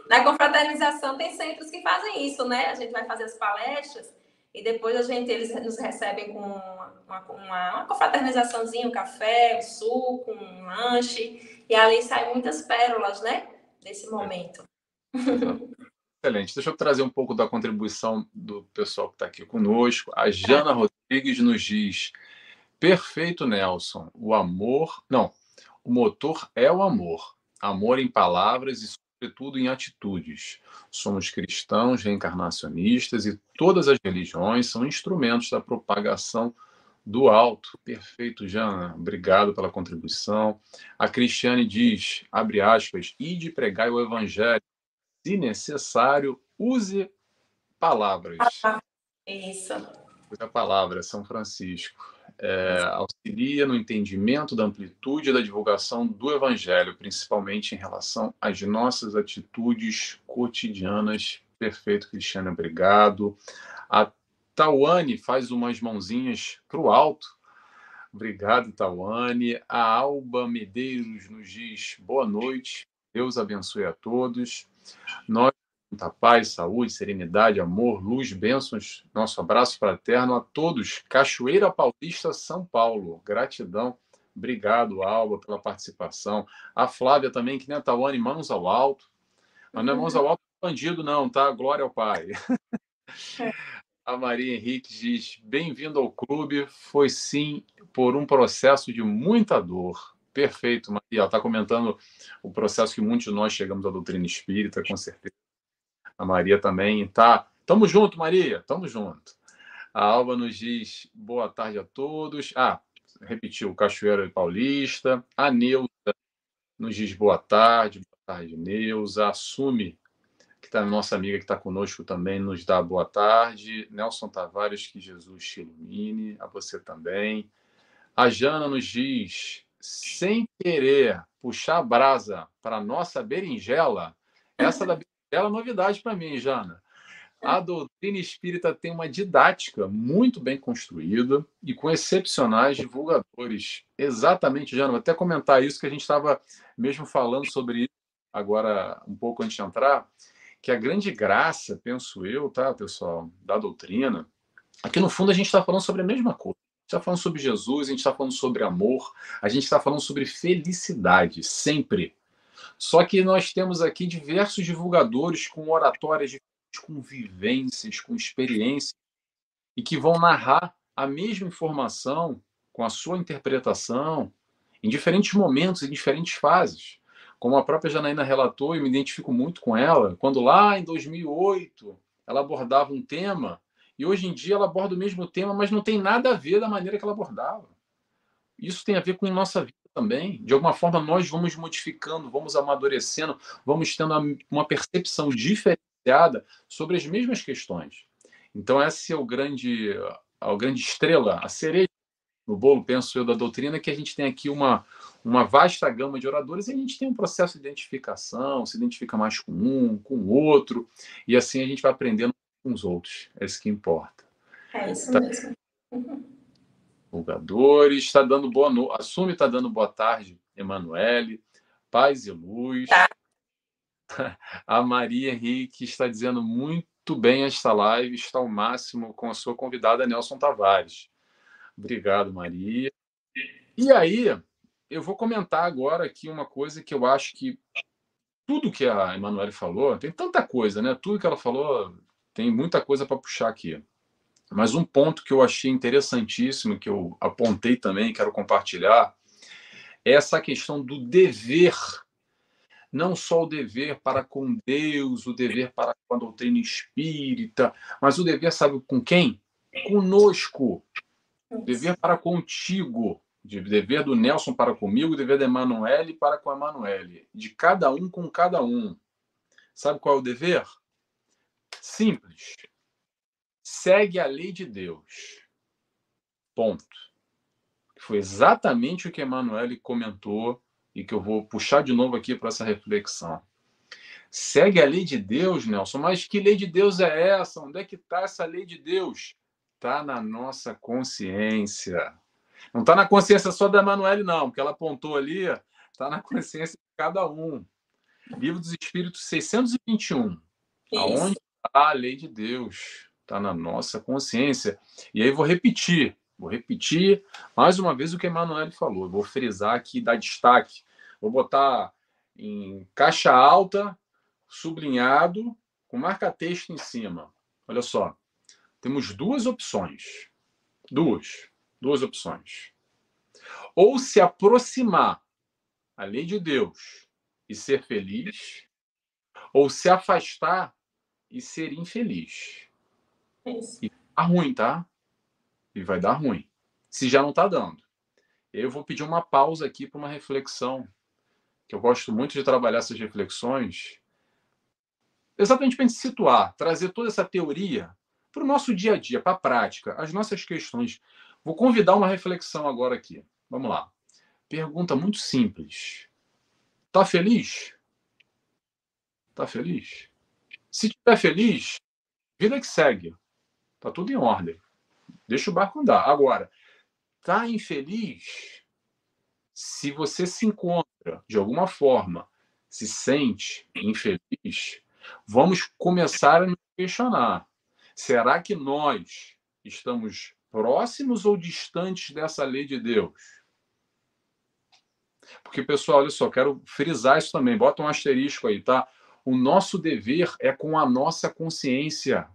[SPEAKER 2] Na confraternização tem centros que fazem isso, né? A gente vai fazer as palestras e depois a gente, eles nos recebem com uma, uma, uma confraternizaçãozinha, um café, um suco, um lanche, e ali saem muitas pérolas, né? Desse momento.
[SPEAKER 1] Excelente. Deixa eu trazer um pouco da contribuição do pessoal que está aqui conosco. A Jana Rodrigues nos diz Perfeito, Nelson. O amor. Não. O motor é o amor. Amor em palavras e, sobretudo, em atitudes. Somos cristãos reencarnacionistas e todas as religiões são instrumentos da propagação do alto. Perfeito, Jana. Obrigado pela contribuição. A Cristiane diz, abre aspas, e de pregar o evangelho. Se necessário, use palavras.
[SPEAKER 2] Isso.
[SPEAKER 1] Use a palavra, São Francisco é, auxilia no entendimento da amplitude da divulgação do Evangelho, principalmente em relação às nossas atitudes cotidianas. Perfeito, Cristiano, obrigado. A Tawane faz umas mãozinhas para o alto. Obrigado, Tawane. A Alba Medeiros nos diz boa noite. Deus abençoe a todos. Nós muita paz, saúde, serenidade, amor, luz, bênçãos. Nosso abraço fraterno a todos. Cachoeira Paulista, São Paulo. Gratidão. Obrigado, Alba, pela participação. A Flávia também, que nem a Tawane, mãos ao alto. Mas não é mãos ao alto bandido, não, tá? Glória ao Pai. A Maria Henrique diz: bem-vindo ao clube. Foi sim por um processo de muita dor. Perfeito, Maria. Está comentando o processo que muitos de nós chegamos à doutrina espírita, com certeza a Maria também tá. Tamo junto, Maria. Tamo junto. A Alba nos diz boa tarde a todos. Ah, repetiu, Cachoeira Paulista. A Neuza nos diz boa tarde. Boa tarde, Neuza. Assume, que está nossa amiga que está conosco também, nos dá boa tarde. Nelson Tavares, que Jesus te ilumine. A você também. A Jana nos diz, sem querer puxar a brasa para nossa berinjela, essa da Bela novidade para mim, Jana. A doutrina espírita tem uma didática muito bem construída e com excepcionais divulgadores. Exatamente, Jana, vou até comentar isso que a gente estava mesmo falando sobre isso agora um pouco antes de entrar, que a grande graça, penso eu, tá, pessoal, da doutrina, aqui no fundo a gente está falando sobre a mesma coisa. A gente está falando sobre Jesus, a gente está falando sobre amor, a gente está falando sobre felicidade, sempre. Só que nós temos aqui diversos divulgadores com oratórias com vivências, com experiências, e que vão narrar a mesma informação com a sua interpretação em diferentes momentos, em diferentes fases. Como a própria Janaína relatou, e me identifico muito com ela, quando lá em 2008 ela abordava um tema, e hoje em dia ela aborda o mesmo tema, mas não tem nada a ver da maneira que ela abordava. Isso tem a ver com nossa vida também. De alguma forma, nós vamos modificando, vamos amadurecendo, vamos tendo uma percepção diferente sobre as mesmas questões. Então, essa é o grande, a grande estrela, a cereja no bolo, penso eu, da doutrina, que a gente tem aqui uma, uma vasta gama de oradores e a gente tem um processo de identificação, se identifica mais com um, com o outro, e assim a gente vai aprendendo com os outros. É isso que importa.
[SPEAKER 2] É isso tá. mesmo.
[SPEAKER 1] Divulgadores, está dando boa noite. Assume está dando boa tarde, Emanuele. Paz e luz. Tá. A Maria Henrique está dizendo muito bem esta live, está ao máximo com a sua convidada Nelson Tavares. Obrigado, Maria. E aí, eu vou comentar agora aqui uma coisa que eu acho que tudo que a Emanuele falou, tem tanta coisa, né? Tudo que ela falou, tem muita coisa para puxar aqui. Mas um ponto que eu achei interessantíssimo, que eu apontei também, quero compartilhar, é essa questão do dever não só o dever para com Deus, o dever para com a doutrina espírita, mas o dever, sabe com quem? Conosco. O dever para contigo. O dever do Nelson para comigo, o dever da Emanuele para com a Emanuele. De cada um com cada um. Sabe qual é o dever? Simples. Segue a lei de Deus. Ponto. Foi exatamente o que Emanuele comentou e que eu vou puxar de novo aqui para essa reflexão. Segue a lei de Deus, Nelson, mas que lei de Deus é essa? Onde é que está essa lei de Deus? Está na nossa consciência. Não está na consciência só da Emanuele, não, porque ela apontou ali, está na consciência de cada um. Livro dos Espíritos 621. Isso. Aonde está a lei de Deus? Está na nossa consciência. E aí vou repetir. Vou repetir mais uma vez o que a falou. Vou frisar aqui, dar destaque. Vou botar em caixa alta, sublinhado, com marca-texto em cima. Olha só. Temos duas opções. Duas. Duas opções. Ou se aproximar à lei de Deus e ser feliz, ou se afastar e ser infeliz.
[SPEAKER 2] Isso.
[SPEAKER 1] E tá ruim, tá? e vai dar ruim. Se já não está dando. Eu vou pedir uma pausa aqui para uma reflexão, que eu gosto muito de trabalhar essas reflexões, exatamente para a gente situar, trazer toda essa teoria para o nosso dia a dia, para a prática, as nossas questões. Vou convidar uma reflexão agora aqui. Vamos lá. Pergunta muito simples. Tá feliz? Tá feliz? Se estiver feliz, vida que segue. Tá tudo em ordem. Deixa o barco andar. Agora, tá infeliz? Se você se encontra de alguma forma, se sente infeliz, vamos começar a nos questionar. Será que nós estamos próximos ou distantes dessa lei de Deus? Porque, pessoal, olha só, quero frisar isso também. Bota um asterisco aí, tá? O nosso dever é com a nossa consciência.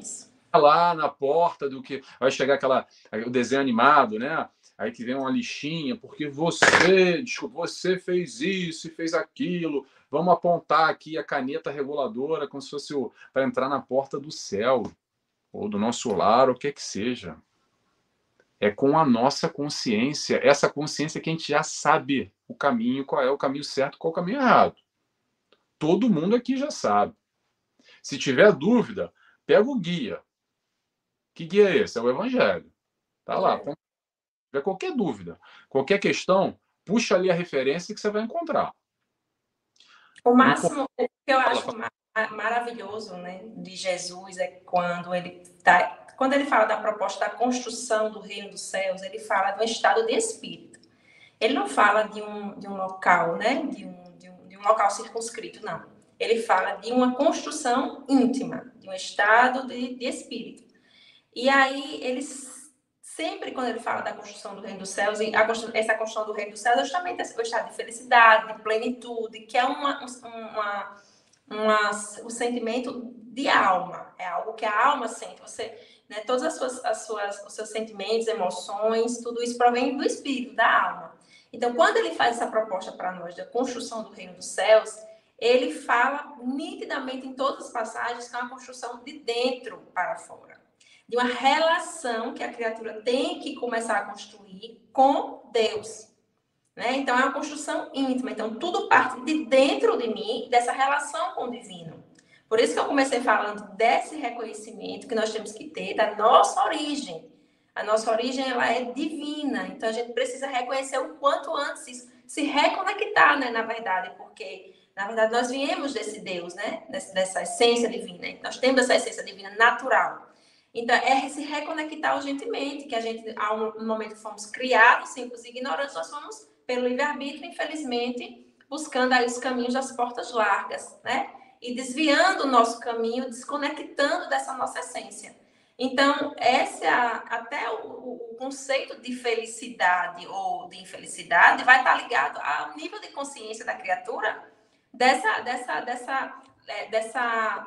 [SPEAKER 2] Isso
[SPEAKER 1] lá na porta do que vai chegar aquela o desenho animado, né? Aí que vem uma lixinha, porque você, desculpa, você fez isso e fez aquilo. Vamos apontar aqui a caneta reguladora como se fosse para entrar na porta do céu ou do nosso lar, ou o que que seja. É com a nossa consciência, essa consciência que a gente já sabe o caminho, qual é o caminho certo, qual é o caminho errado. Todo mundo aqui já sabe. Se tiver dúvida, pega o guia, que guia é esse? É o Evangelho. Tá lá. Se tiver qualquer dúvida, qualquer questão, puxa ali a referência que você vai encontrar.
[SPEAKER 2] O máximo, que eu acho maravilhoso né, de Jesus é quando ele tá, quando ele fala da proposta da construção do reino dos céus, ele fala do estado de espírito. Ele não fala de um, de um local, né, de um, de, um, de um local circunscrito, não. Ele fala de uma construção íntima, de um estado de, de espírito. E aí, eles sempre, quando ele fala da construção do reino dos céus, e essa construção do reino dos céus é justamente o estado de felicidade, de plenitude, que é uma, uma uma, o sentimento de alma, é algo que a alma sente. Você, né, todas as suas, as suas, os seus sentimentos, emoções, tudo isso provém do espírito, da alma. Então, quando ele faz essa proposta para nós da construção do reino dos céus, ele fala nitidamente em todas as passagens que é uma construção de dentro para fora, de uma relação que a criatura tem que começar a construir com Deus. Né? Então, é uma construção íntima. Então, tudo parte de dentro de mim, dessa relação com o divino. Por isso que eu comecei falando desse reconhecimento que nós temos que ter da nossa origem. A nossa origem ela é divina, então a gente precisa reconhecer o quanto antes isso, se reconectar, né, na verdade, porque na verdade nós viemos desse Deus, né, dessa essência divina. Nós temos essa essência divina natural. Então é se reconectar urgentemente, que a gente, ao momento que fomos criados simples e ignorantes, nós fomos pelo livre-arbítrio, infelizmente, buscando aí os caminhos das portas largas, né? E desviando o nosso caminho, desconectando dessa nossa essência. Então, esse é até o, o, conceito de felicidade ou de infelicidade vai estar ligado ao nível de consciência da criatura dessa, dessa, dessa, é, dessa,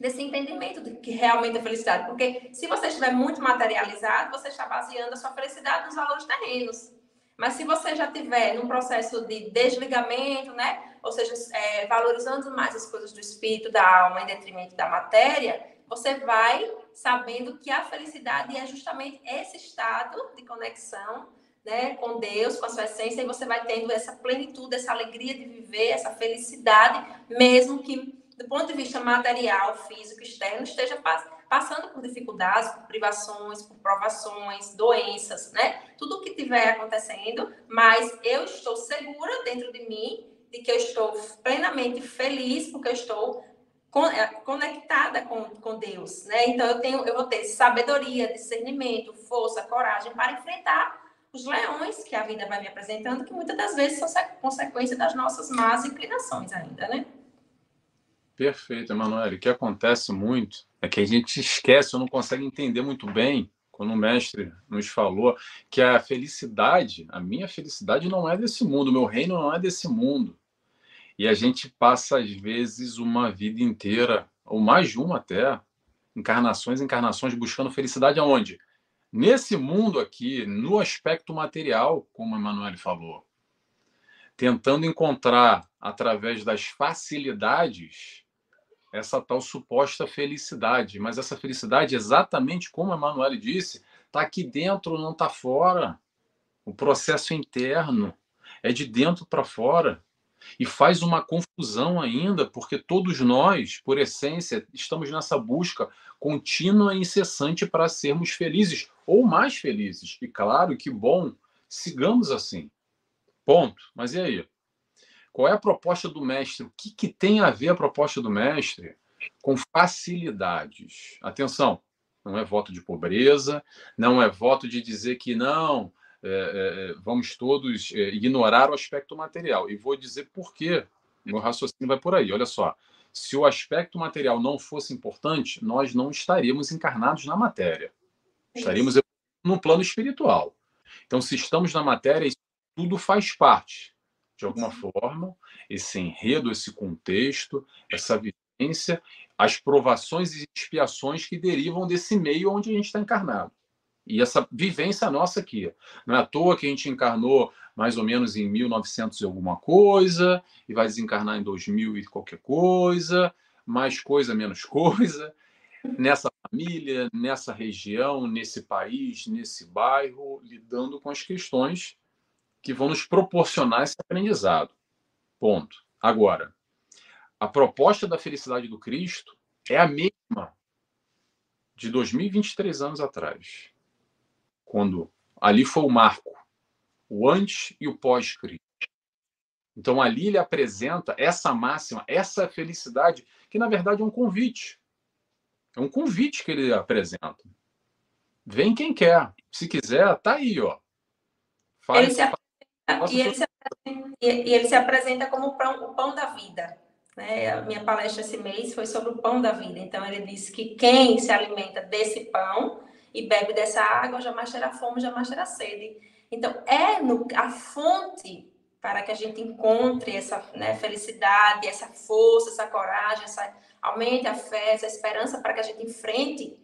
[SPEAKER 2] desse entendimento de que realmente é felicidade. Porque se você estiver muito materializado, você está baseando a sua felicidade nos valores terrenos. Mas se você já tiver num processo de desligamento, né? Ou seja, é, valorizando mais as coisas do espírito, da alma, em detrimento da matéria, você vai sabendo que a felicidade é justamente esse estado de conexão né, com Deus, com a sua essência, e você vai tendo essa plenitude, essa alegria de viver, essa felicidade, mesmo que do ponto de vista material, físico, externo, esteja passando por dificuldades, por privações, por provações, doenças, né? Tudo o que tiver acontecendo, mas eu estou segura dentro de mim de que eu estou plenamente feliz porque eu estou é, conectada com, com Deus, né? Então eu tenho, eu vou ter sabedoria, discernimento, força, coragem para enfrentar os leões que a vida vai me apresentando, que muitas das vezes são consequência das nossas más inclinações ainda, né?
[SPEAKER 1] Perfeito, Emanuel. O que acontece muito é que a gente esquece ou não consegue entender muito bem, quando o mestre nos falou, que a felicidade, a minha felicidade não é desse mundo, o meu reino não é desse mundo. E a gente passa, às vezes, uma vida inteira, ou mais de uma até, encarnações, encarnações, buscando felicidade aonde? Nesse mundo aqui, no aspecto material, como a Emanuele falou. Tentando encontrar, através das facilidades, essa tal suposta felicidade. Mas essa felicidade, exatamente como a Emanuele disse, está aqui dentro, não está fora. O processo interno, é de dentro para fora. E faz uma confusão ainda, porque todos nós, por essência, estamos nessa busca contínua e incessante para sermos felizes ou mais felizes. E claro que bom, sigamos assim. Ponto. Mas e aí? Qual é a proposta do mestre? O que, que tem a ver a proposta do mestre com facilidades? Atenção, não é voto de pobreza, não é voto de dizer que não, é, é, é vamos todos é, ignorar o aspecto material. E vou dizer por quê. Meu raciocínio vai por aí. Olha só. Se o aspecto material não fosse importante, nós não estaríamos encarnados na matéria. Estaríamos no plano espiritual. Então, se estamos na matéria, tudo faz parte de alguma forma, esse enredo, esse contexto, essa vivência, as provações e expiações que derivam desse meio onde a gente está encarnado. E essa vivência nossa aqui. Não é à toa que a gente encarnou mais ou menos em 1900 e alguma coisa, e vai desencarnar em 2000 e qualquer coisa, mais coisa, menos coisa, nessa família, nessa região, nesse país, nesse bairro, lidando com as questões que vão nos proporcionar esse aprendizado. Ponto. Agora, a proposta da felicidade do Cristo é a mesma de 2023 anos atrás, quando ali foi o marco, o antes e o pós-Cristo. Então ali ele apresenta essa máxima, essa felicidade que na verdade é um convite. É um convite que ele apresenta. Vem quem quer. Se quiser, tá aí, ó.
[SPEAKER 2] Faz, ele se apresenta, e, ele se apresenta, e ele se apresenta como o pão, o pão da vida. Né? A minha palestra esse mês foi sobre o pão da vida. Então, ele disse que quem se alimenta desse pão e bebe dessa água jamais terá fome, jamais terá sede. Então, é no, a fonte para que a gente encontre essa né, felicidade, essa força, essa coragem, essa, aumente a fé, essa esperança para que a gente enfrente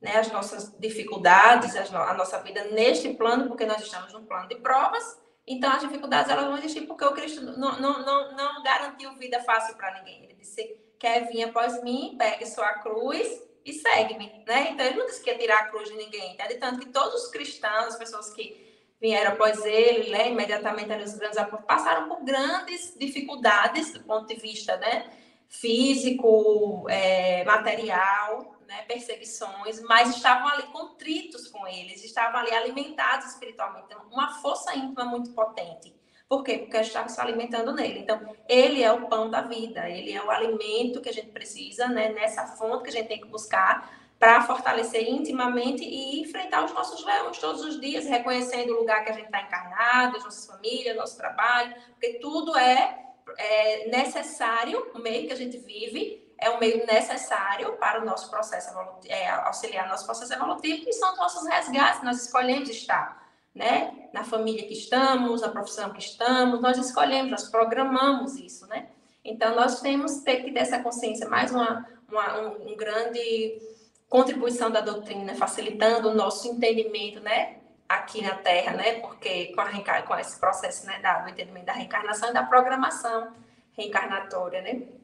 [SPEAKER 2] né, as nossas dificuldades, a nossa vida neste plano, porque nós estamos num plano de provas, então as dificuldades elas vão existir porque o Cristo não, não, não, não garantiu vida fácil para ninguém. Ele disse, quer vir após mim, pegue sua cruz e segue-me, né? Então ele não disse que ia tirar a cruz de ninguém, tá? de tanto que todos os cristãos, as pessoas que vieram após ele, né, imediatamente ali os grandes apóstolos, passaram por grandes dificuldades do ponto de vista, né, físico, é, material, né, perseguições, mas estavam ali contritos com eles, estavam ali alimentados espiritualmente, então, uma força íntima muito potente. Por quê? Porque a gente estava se alimentando nele. Então, ele é o pão da vida, ele é o alimento que a gente precisa, né, nessa fonte que a gente tem que buscar para fortalecer intimamente e enfrentar os nossos leões todos os dias, reconhecendo o lugar que a gente está encarnado, as nossas famílias, nosso trabalho, porque tudo é, é necessário, o meio que a gente vive é um meio necessário para o nosso processo evolutivo, é, auxiliar nosso processo evolutivo, que são os nossos resgates, nós escolhemos estar, né? Na família que estamos, na profissão que estamos, nós escolhemos, nós programamos isso, né? Então, nós temos ter que ter essa consciência, mais uma, uma um, um grande contribuição da doutrina, facilitando o nosso entendimento, né? Aqui na Terra, né? Porque com, a, com esse processo, né? Da, do entendimento da reencarnação e da programação reencarnatória, né?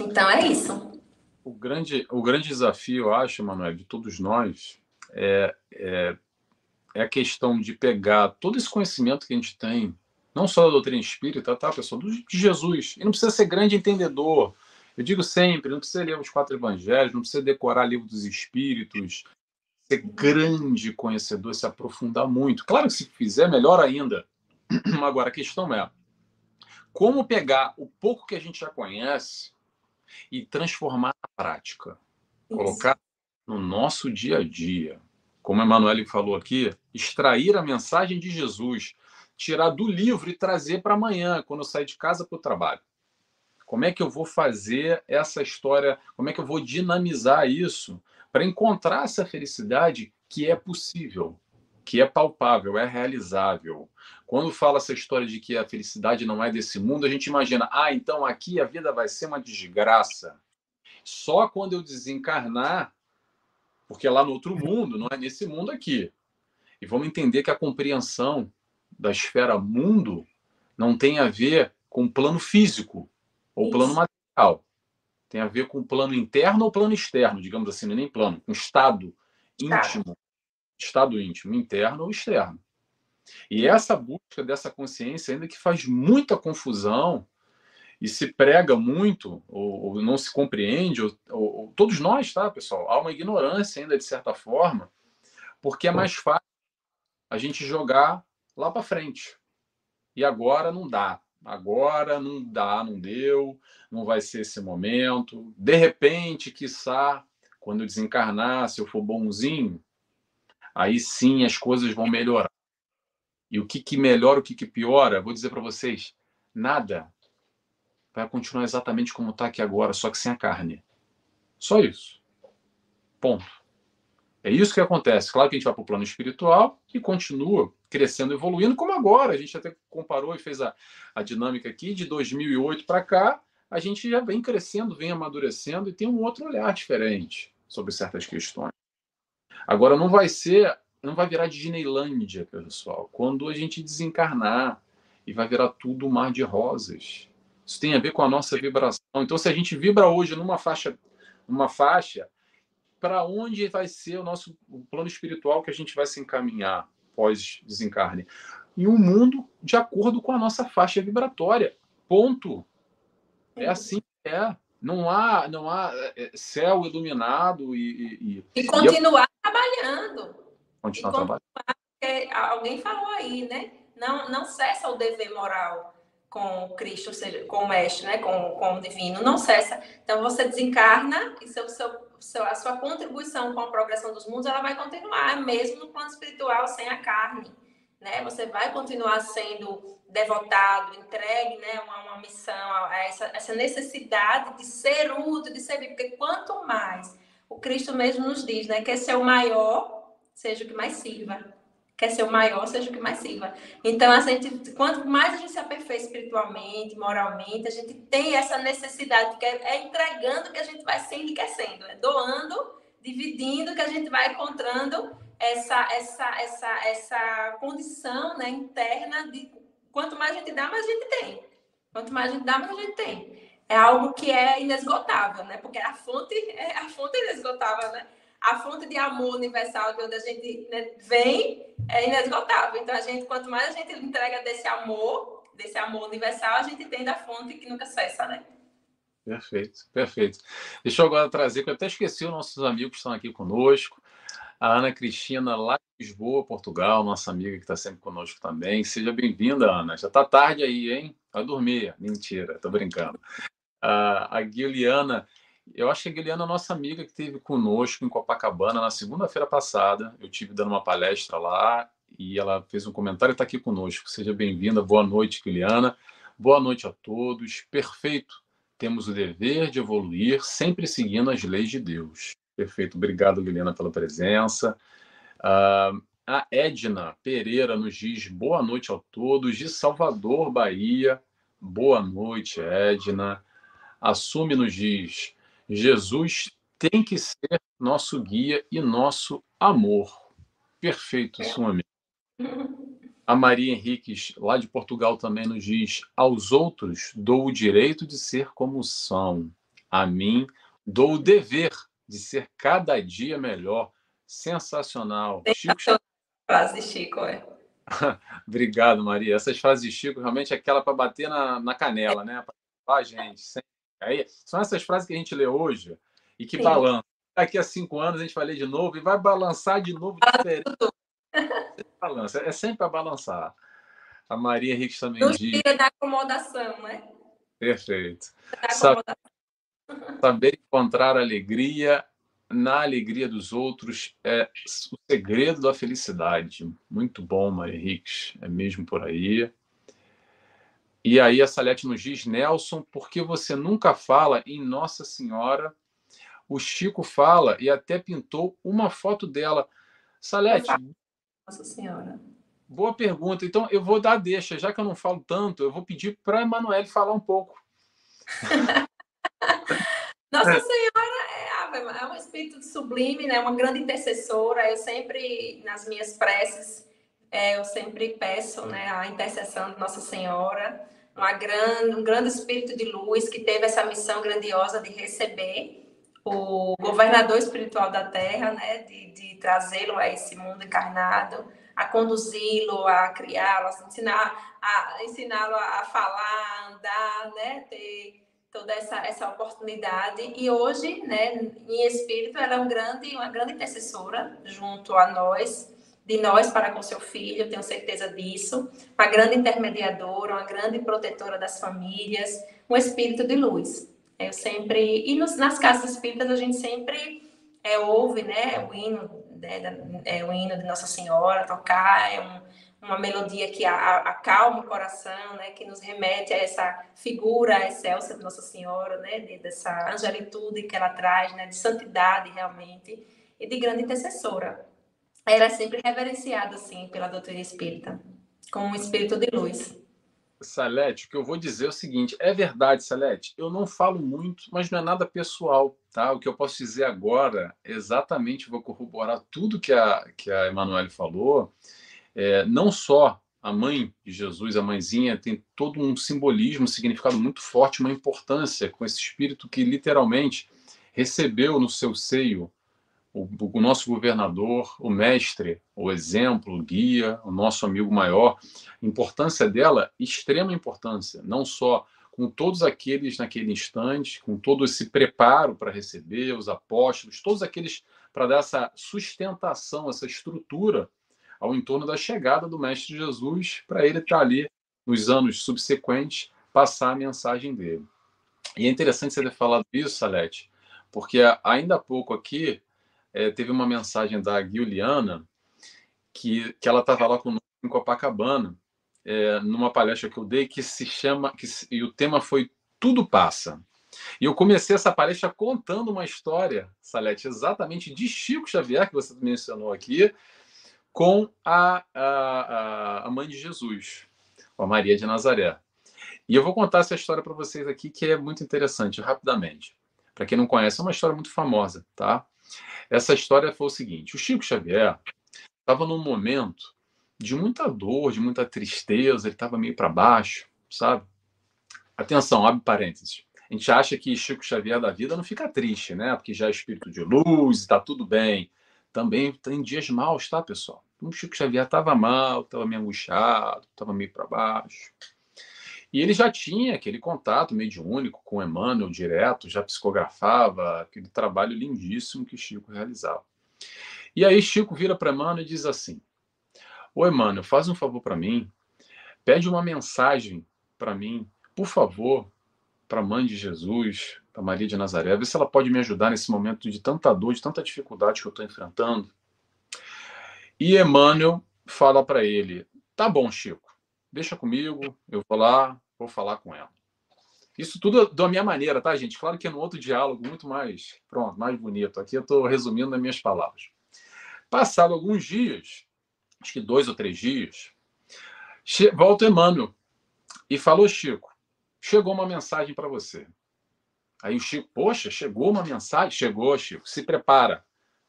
[SPEAKER 2] Então é isso.
[SPEAKER 1] O grande, o grande desafio, eu acho, Manuel, de todos nós, é, é, é, a questão de pegar todo esse conhecimento que a gente tem, não só da doutrina espírita, tá, pessoal, de Jesus. E não precisa ser grande entendedor. Eu digo sempre, não precisa ler os quatro evangelhos, não precisa decorar livro dos espíritos, ser grande conhecedor, se aprofundar muito. Claro que se fizer, melhor ainda. Agora, a questão é como pegar o pouco que a gente já conhece e transformar na prática. Isso. Colocar no nosso dia a dia. Como a Emanuele falou aqui, extrair a mensagem de Jesus, tirar do livro e trazer para amanhã, quando eu sair de casa para o trabalho. Como é que eu vou fazer essa história? Como é que eu vou dinamizar isso para encontrar essa felicidade que é possível, que é palpável, é realizável? Quando fala essa história de que a felicidade não é desse mundo, a gente imagina, ah, então aqui a vida vai ser uma desgraça. Só quando eu desencarnar, porque é lá no outro mundo, não é nesse mundo aqui. E vamos entender que a compreensão da esfera mundo não tem a ver com o plano físico ou plano material. Tem a ver com o plano interno ou plano externo, digamos assim, é nem plano, com estado íntimo, estado íntimo, interno ou externo. E essa busca dessa consciência, ainda que faz muita confusão e se prega muito, ou, ou não se compreende, ou, ou, todos nós, tá, pessoal? Há uma ignorância ainda, de certa forma, porque é mais fácil a gente jogar lá para frente. E agora não dá. Agora não dá, não deu, não vai ser esse momento. De repente, quiçá, quando eu desencarnar, se eu for bonzinho, aí sim as coisas vão melhorar. E o que, que melhora, o que, que piora, vou dizer para vocês: nada. Vai continuar exatamente como está aqui agora, só que sem a carne. Só isso. Ponto. É isso que acontece. Claro que a gente vai para o plano espiritual e continua crescendo, evoluindo, como agora. A gente até comparou e fez a, a dinâmica aqui de 2008 para cá. A gente já vem crescendo, vem amadurecendo e tem um outro olhar diferente sobre certas questões. Agora, não vai ser não vai virar Disneylândia, pessoal, quando a gente desencarnar e vai virar tudo um mar de rosas. Isso tem a ver com a nossa vibração. Então, se a gente vibra hoje numa faixa, numa faixa, para onde vai ser o nosso o plano espiritual que a gente vai se encaminhar pós desencarne? Em um mundo de acordo com a nossa faixa vibratória. Ponto. É assim que é. Não há, não há é, céu iluminado e.
[SPEAKER 2] E, e, e continuar e... trabalhando.
[SPEAKER 1] Continuar trabalhando.
[SPEAKER 2] Alguém falou aí, né? Não, não cessa o dever moral. com Cristo, ou seja, com o Mestre, né? com, com o Divino, não cessa. Então, você desencarna e seu, seu, seu, a sua contribuição com a progressão dos mundos ela vai continuar, mesmo no plano espiritual, sem a carne. Né? Você vai continuar sendo devotado, entregue né? uma, uma missão, a essa, essa necessidade de ser útil, de servir, porque quanto mais o Cristo mesmo nos diz, né? quer ser o maior, seja o que mais sirva quer ser o maior, seja o que mais sirva. Então, a gente, quanto mais a gente se aperfeiçoa espiritualmente, moralmente, a gente tem essa necessidade, porque é, é entregando que a gente vai se enriquecendo, é doando, dividindo que a gente vai encontrando essa essa essa essa condição né, interna de quanto mais a gente dá, mais a gente tem. Quanto mais a gente dá, mais a gente tem. É algo que é inesgotável, né? Porque a fonte é a fonte é inesgotável, né? a fonte de amor universal de onde a gente né, vem é inesgotável. Então, a gente, quanto mais a gente entrega desse amor, desse amor universal, a gente tem da fonte que nunca cessa, né?
[SPEAKER 1] Perfeito, perfeito. Deixa eu agora trazer, que eu até esqueci os nossos amigos que estão aqui conosco. A Ana Cristina, lá de Lisboa, Portugal, nossa amiga que está sempre conosco também. Seja bem-vinda, Ana. Já está tarde aí, hein? Vai dormir. Mentira, tô brincando. a Guiliana eu acho que a Guilherme é nossa amiga que esteve conosco em Copacabana na segunda-feira passada. Eu tive dando uma palestra lá e ela fez um comentário e está aqui conosco. Seja bem-vinda. Boa noite, Guilherme. Boa noite a todos. Perfeito. Temos o dever de evoluir, sempre seguindo as leis de Deus. Perfeito. Obrigado, Guilherme, pela presença. Uh, a Edna Pereira nos diz boa noite a todos, de Salvador, Bahia. Boa noite, Edna. Assume nos diz Jesus tem que ser nosso guia e nosso amor. Perfeito, sua amiga. A Maria Henriques, lá de Portugal, também nos diz: aos outros dou o direito de ser como são. A mim dou o dever de ser cada dia melhor. Sensacional.
[SPEAKER 2] Chico... Frase Chico, é.
[SPEAKER 1] Obrigado, Maria. Essas frases de Chico realmente é aquela para bater na, na canela, né? Para a gente, Aí, são essas frases que a gente lê hoje e que Sim. balançam. Daqui a cinco anos a gente vai ler de novo e vai balançar de novo diferente. Balança. É sempre para balançar. A Maria Henrique também
[SPEAKER 2] diz. da acomodação, né?
[SPEAKER 1] Perfeito. Saber, saber encontrar alegria na alegria dos outros é o segredo da felicidade. Muito bom, Maria Henrique. É mesmo por aí. E aí a Salete nos diz, Nelson, por que você nunca fala em Nossa Senhora? O Chico fala e até pintou uma foto dela. Salete.
[SPEAKER 2] Nossa Senhora.
[SPEAKER 1] Boa pergunta. Então eu vou dar deixa, já que eu não falo tanto, eu vou pedir para a Emanuele falar um pouco.
[SPEAKER 2] Nossa Senhora é, é um espírito sublime, né? Uma grande intercessora. Eu sempre nas minhas preces é, eu sempre peço, né, a intercessão de Nossa Senhora uma grande, um grande espírito de luz que teve essa missão grandiosa de receber o governador espiritual da Terra, né, de, de trazê-lo a esse mundo encarnado, a conduzi-lo, a criá-lo, a ensinar, a ensiná-lo a falar, a andar, né, ter toda essa, essa oportunidade. E hoje, né, em espírito, ela é um grande, uma grande intercessora junto a nós, de nós para com seu filho, tenho certeza disso. Uma grande intermediadora, uma grande protetora das famílias, um espírito de luz. Eu sempre. E nos, nas casas espíritas a gente sempre é, ouve né, o, hino, né, é, o hino de Nossa Senhora tocar, é um, uma melodia que acalma o coração, né, que nos remete a essa figura excelsa de Nossa Senhora, né, de, dessa angelitude que ela traz, né, de santidade realmente, e de grande intercessora era sempre reverenciado, assim, pela doutrina espírita, como um espírito de luz.
[SPEAKER 1] Salete, o que eu vou dizer é o seguinte: é verdade, Salete, eu não falo muito, mas não é nada pessoal, tá? O que eu posso dizer agora, exatamente vou corroborar tudo que a, que a Emanuele falou. É, não só a mãe de Jesus, a mãezinha, tem todo um simbolismo, um significado muito forte, uma importância com esse espírito que literalmente recebeu no seu seio o, o, nosso governador, o mestre, o exemplo, o guia, o nosso amigo maior, importância dela, extrema importância, não só com todos aqueles naquele instante, com todo esse preparo para receber os apóstolos, todos aqueles para dar essa sustentação, essa estrutura ao entorno da chegada do Mestre Jesus, para ele estar ali nos anos subsequentes, passar a mensagem dele. E é interessante você ter falado isso, Salete, porque ainda há pouco aqui é, teve uma mensagem da Guiliana que, que ela estava lá conosco em Copacabana, é, numa palestra que eu dei, que se chama, que, e o tema foi Tudo Passa. E eu comecei essa palestra contando uma história, Salete, exatamente de Chico Xavier, que você mencionou aqui, com a, a, a mãe de Jesus, a Maria de Nazaré. E eu vou contar essa história para vocês aqui, que é muito interessante, rapidamente. Para quem não conhece, é uma história muito famosa, tá? Essa história foi o seguinte: o Chico Xavier estava num momento de muita dor, de muita tristeza, ele estava meio para baixo, sabe? Atenção, abre parênteses. A gente acha que Chico Xavier da vida não fica triste, né? Porque já é espírito de luz, está tudo bem. Também tem dias maus, tá, pessoal? O Chico Xavier estava mal, estava meio angustiado, estava meio para baixo. E ele já tinha aquele contato mediúnico com Emmanuel direto, já psicografava, aquele trabalho lindíssimo que Chico realizava. E aí Chico vira para Emmanuel e diz assim: Ô Emmanuel, faz um favor para mim, pede uma mensagem para mim, por favor, para a mãe de Jesus, para Maria de Nazaré, ver se ela pode me ajudar nesse momento de tanta dor, de tanta dificuldade que eu estou enfrentando. E Emmanuel fala para ele: Tá bom, Chico, deixa comigo, eu vou lá, vou falar com ela. Isso tudo da minha maneira, tá, gente? Claro que é no outro diálogo muito mais, pronto, mais bonito. Aqui eu estou resumindo nas minhas palavras. Passado alguns dias, acho que dois ou três dias, volta Emmanuel e falou, Chico, chegou uma mensagem para você. Aí o Chico, poxa, chegou uma mensagem? Chegou, Chico, se prepara.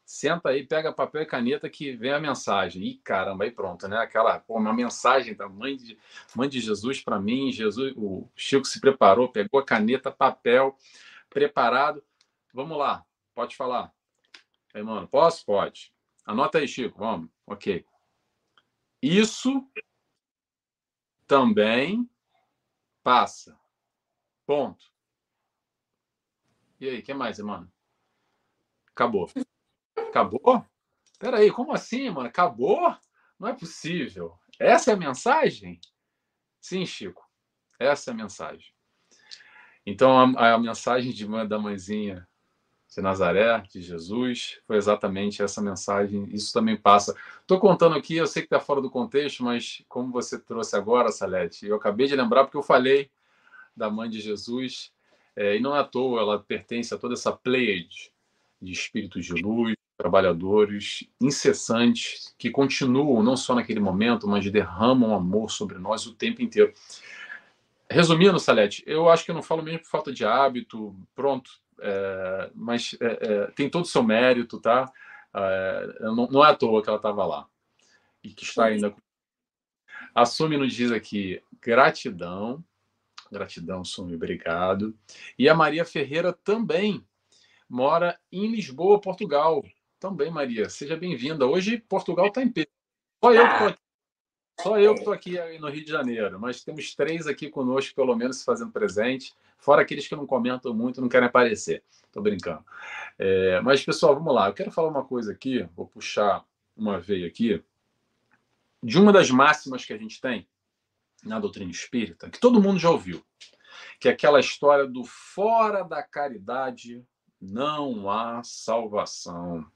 [SPEAKER 1] Senta aí, pega papel e caneta que vem a mensagem. Ih, caramba, aí pronto, né? Aquela, pô, uma mensagem da mãe de, mãe de Jesus para mim. Jesus, o Chico se preparou, pegou a caneta, papel, preparado. Vamos lá, pode falar. Aí, mano, posso? Pode. Anota aí, Chico, vamos. Ok. Isso também passa. Ponto. E aí, o que mais, mano? Acabou. Acabou? Peraí, como assim, mano? Acabou? Não é possível. Essa é a mensagem? Sim, Chico. Essa é a mensagem. Então, a, a mensagem de, da mãezinha de Nazaré, de Jesus, foi exatamente essa mensagem. Isso também passa. Estou contando aqui, eu sei que está fora do contexto, mas como você trouxe agora, Salete, eu acabei de lembrar porque eu falei da mãe de Jesus, é, e não é à toa, ela pertence a toda essa pleiade de espíritos de luz, trabalhadores incessantes que continuam não só naquele momento, mas derramam amor sobre nós o tempo inteiro. Resumindo, Salete, eu acho que eu não falo mesmo por falta de hábito, pronto, é, mas é, é, tem todo o seu mérito, tá? É, não, não, é à toa que ela estava lá e que está ainda. Assume nos diz aqui gratidão, gratidão, Sumi, obrigado. E a Maria Ferreira também mora em Lisboa, Portugal. Também, Maria, seja bem-vinda. Hoje Portugal está em pé. Só eu que estou aqui. Só eu que estou aqui no Rio de Janeiro, mas temos três aqui conosco, pelo menos, se fazendo presente, fora aqueles que não comentam muito, não querem aparecer. Estou brincando. É, mas, pessoal, vamos lá. Eu quero falar uma coisa aqui, vou puxar uma veia aqui, de uma das máximas que a gente tem na doutrina espírita, que todo mundo já ouviu, que é aquela história do fora da caridade não há salvação.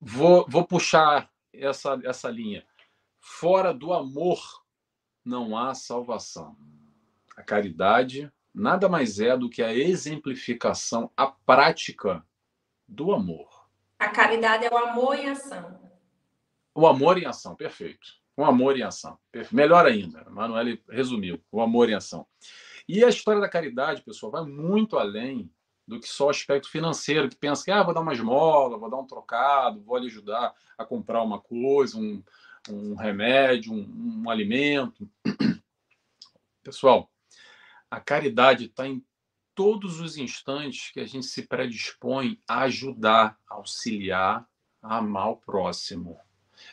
[SPEAKER 1] Vou, vou puxar essa, essa linha. Fora do amor não há salvação. A caridade nada mais é do que a exemplificação, a prática do amor.
[SPEAKER 2] A caridade é o amor em ação.
[SPEAKER 1] O amor em ação, perfeito. O amor em ação. Melhor ainda, Manuel resumiu, o amor em ação. E a história da caridade, pessoal, vai muito além do que só o aspecto financeiro, que pensa que ah, vou dar uma esmola, vou dar um trocado, vou lhe ajudar a comprar uma coisa, um, um remédio, um, um alimento. Pessoal, a caridade está em todos os instantes que a gente se predispõe a ajudar, a auxiliar, a amar o próximo.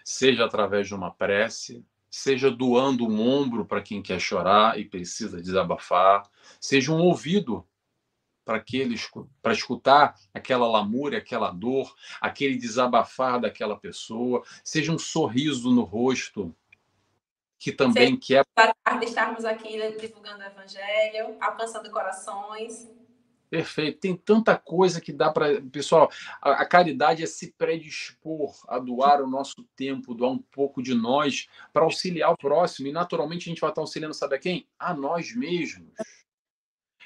[SPEAKER 1] Seja através de uma prece, seja doando um ombro para quem quer chorar e precisa desabafar, seja um ouvido para aquele para escutar aquela lamúria, aquela dor, aquele desabafar daquela pessoa, seja um sorriso no rosto, que também quer.
[SPEAKER 2] Boa tarde, estarmos aqui divulgando o Evangelho, alcançando corações.
[SPEAKER 1] Perfeito. Tem tanta coisa que dá para. Pessoal, a, a, caridade é se predispor a doar o nosso tempo, doar um pouco de nós para auxiliar o próximo. E naturalmente a gente vai estar auxiliando, sabe a quem? A nós mesmos.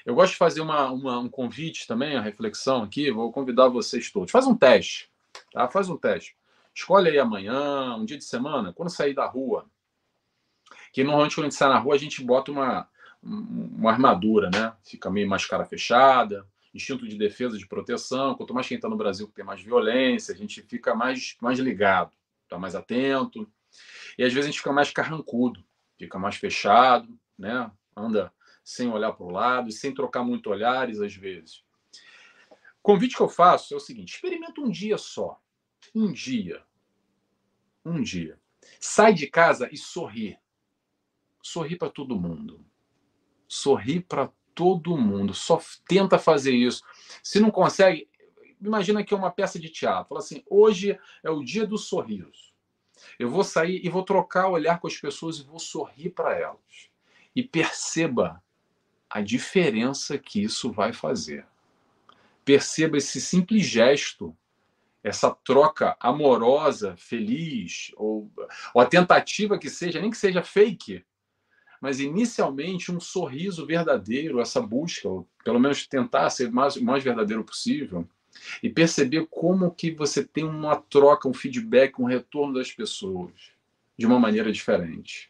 [SPEAKER 1] Eu gosto de fazer uma, uma, um convite também, a reflexão aqui. Vou convidar vocês todos. Faz um teste, tá? Faz um teste. Escolhe aí amanhã, um dia de semana, quando sair da rua. Que normalmente quando a gente sai na rua, a gente bota uma, uma armadura, né? Fica meio mais cara fechada, instinto de defesa, de proteção. Quanto mais quem está no Brasil que tem mais violência, a gente fica mais, mais ligado, está mais atento. E às vezes a gente fica mais carrancudo, fica mais fechado, né? Anda sem olhar para o lado sem trocar muito olhares às vezes. O convite que eu faço é o seguinte: experimenta um dia só. Um dia. Um dia. Sai de casa e sorri. Sorri para todo mundo. Sorri para todo mundo. Só tenta fazer isso. Se não consegue, imagina que é uma peça de teatro. Fala assim: hoje é o dia do sorriso. Eu vou sair e vou trocar olhar com as pessoas e vou sorrir para elas. E perceba a diferença que isso vai fazer. Perceba esse simples gesto, essa troca amorosa, feliz, ou, ou a tentativa que seja, nem que seja fake, mas inicialmente um sorriso verdadeiro, essa busca, ou pelo menos tentar ser o mais, mais verdadeiro possível, e perceber como que você tem uma troca, um feedback, um retorno das pessoas de uma maneira diferente.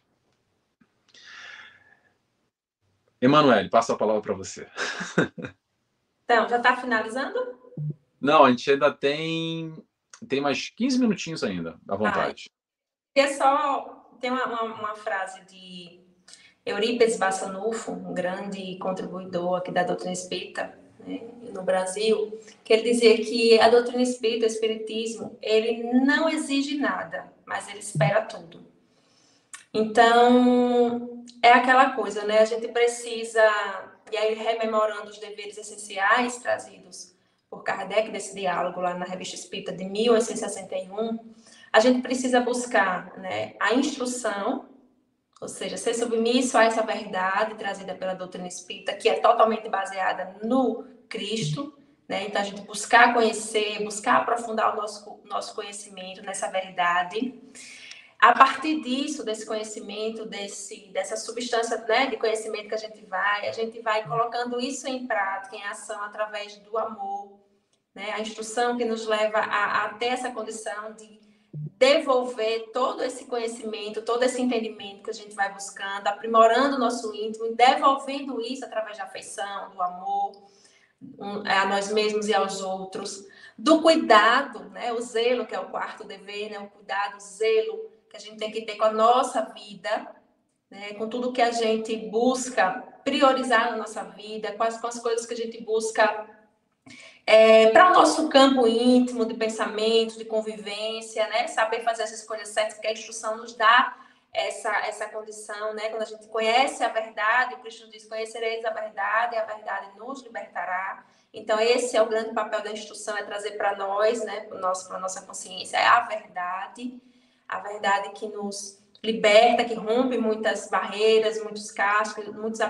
[SPEAKER 1] Emanuele, passo a palavra para você.
[SPEAKER 2] Então, já está finalizando?
[SPEAKER 1] Não, a gente ainda tem tem mais 15 minutinhos ainda, à vontade.
[SPEAKER 2] Ah, é só tem uma, uma, uma, frase de Eurípides Bassanufo, um grande contribuidor aqui da doutrina espírita né, no Brasil, que ele dizia que a doutrina espírita, o espiritismo, ele não exige nada, mas ele espera tudo. Então, é aquela coisa, né? A gente precisa, e aí rememorando os deveres essenciais trazidos por Kardec desse diálogo lá na Revista Espírita de 1861, a gente precisa buscar né, a instrução, ou seja, ser submisso a essa verdade trazida pela doutrina espírita, que é totalmente baseada no Cristo, né? Então, a gente buscar conhecer, buscar aprofundar o nosso, nosso conhecimento nessa verdade a partir disso, desse conhecimento, desse, dessa substância né, de conhecimento que a gente vai, a gente vai colocando isso em prática, em ação, através do amor, né? a instrução que nos leva a, a ter essa condição de devolver todo esse conhecimento, todo esse entendimento que a gente vai buscando, aprimorando o nosso íntimo devolvendo isso através da afeição, do amor a nós mesmos e aos outros, do cuidado, né? o zelo, que é o quarto dever, né? o cuidado, o zelo que a gente tem que ter com a nossa vida, né, com tudo que a gente busca priorizar na nossa vida, quais são as coisas que a gente busca é, para o nosso campo íntimo de pensamento, de convivência, né, saber fazer as escolhas certas, porque a instrução nos dá essa, essa condição, né? Quando a gente conhece a verdade, Cristo diz: Conhecereis a verdade, e a verdade nos libertará. Então, esse é o grande papel da instrução: é trazer para nós, né, para a nossa consciência, é a verdade a verdade que nos liberta, que rompe muitas barreiras, muitos cascos, muitos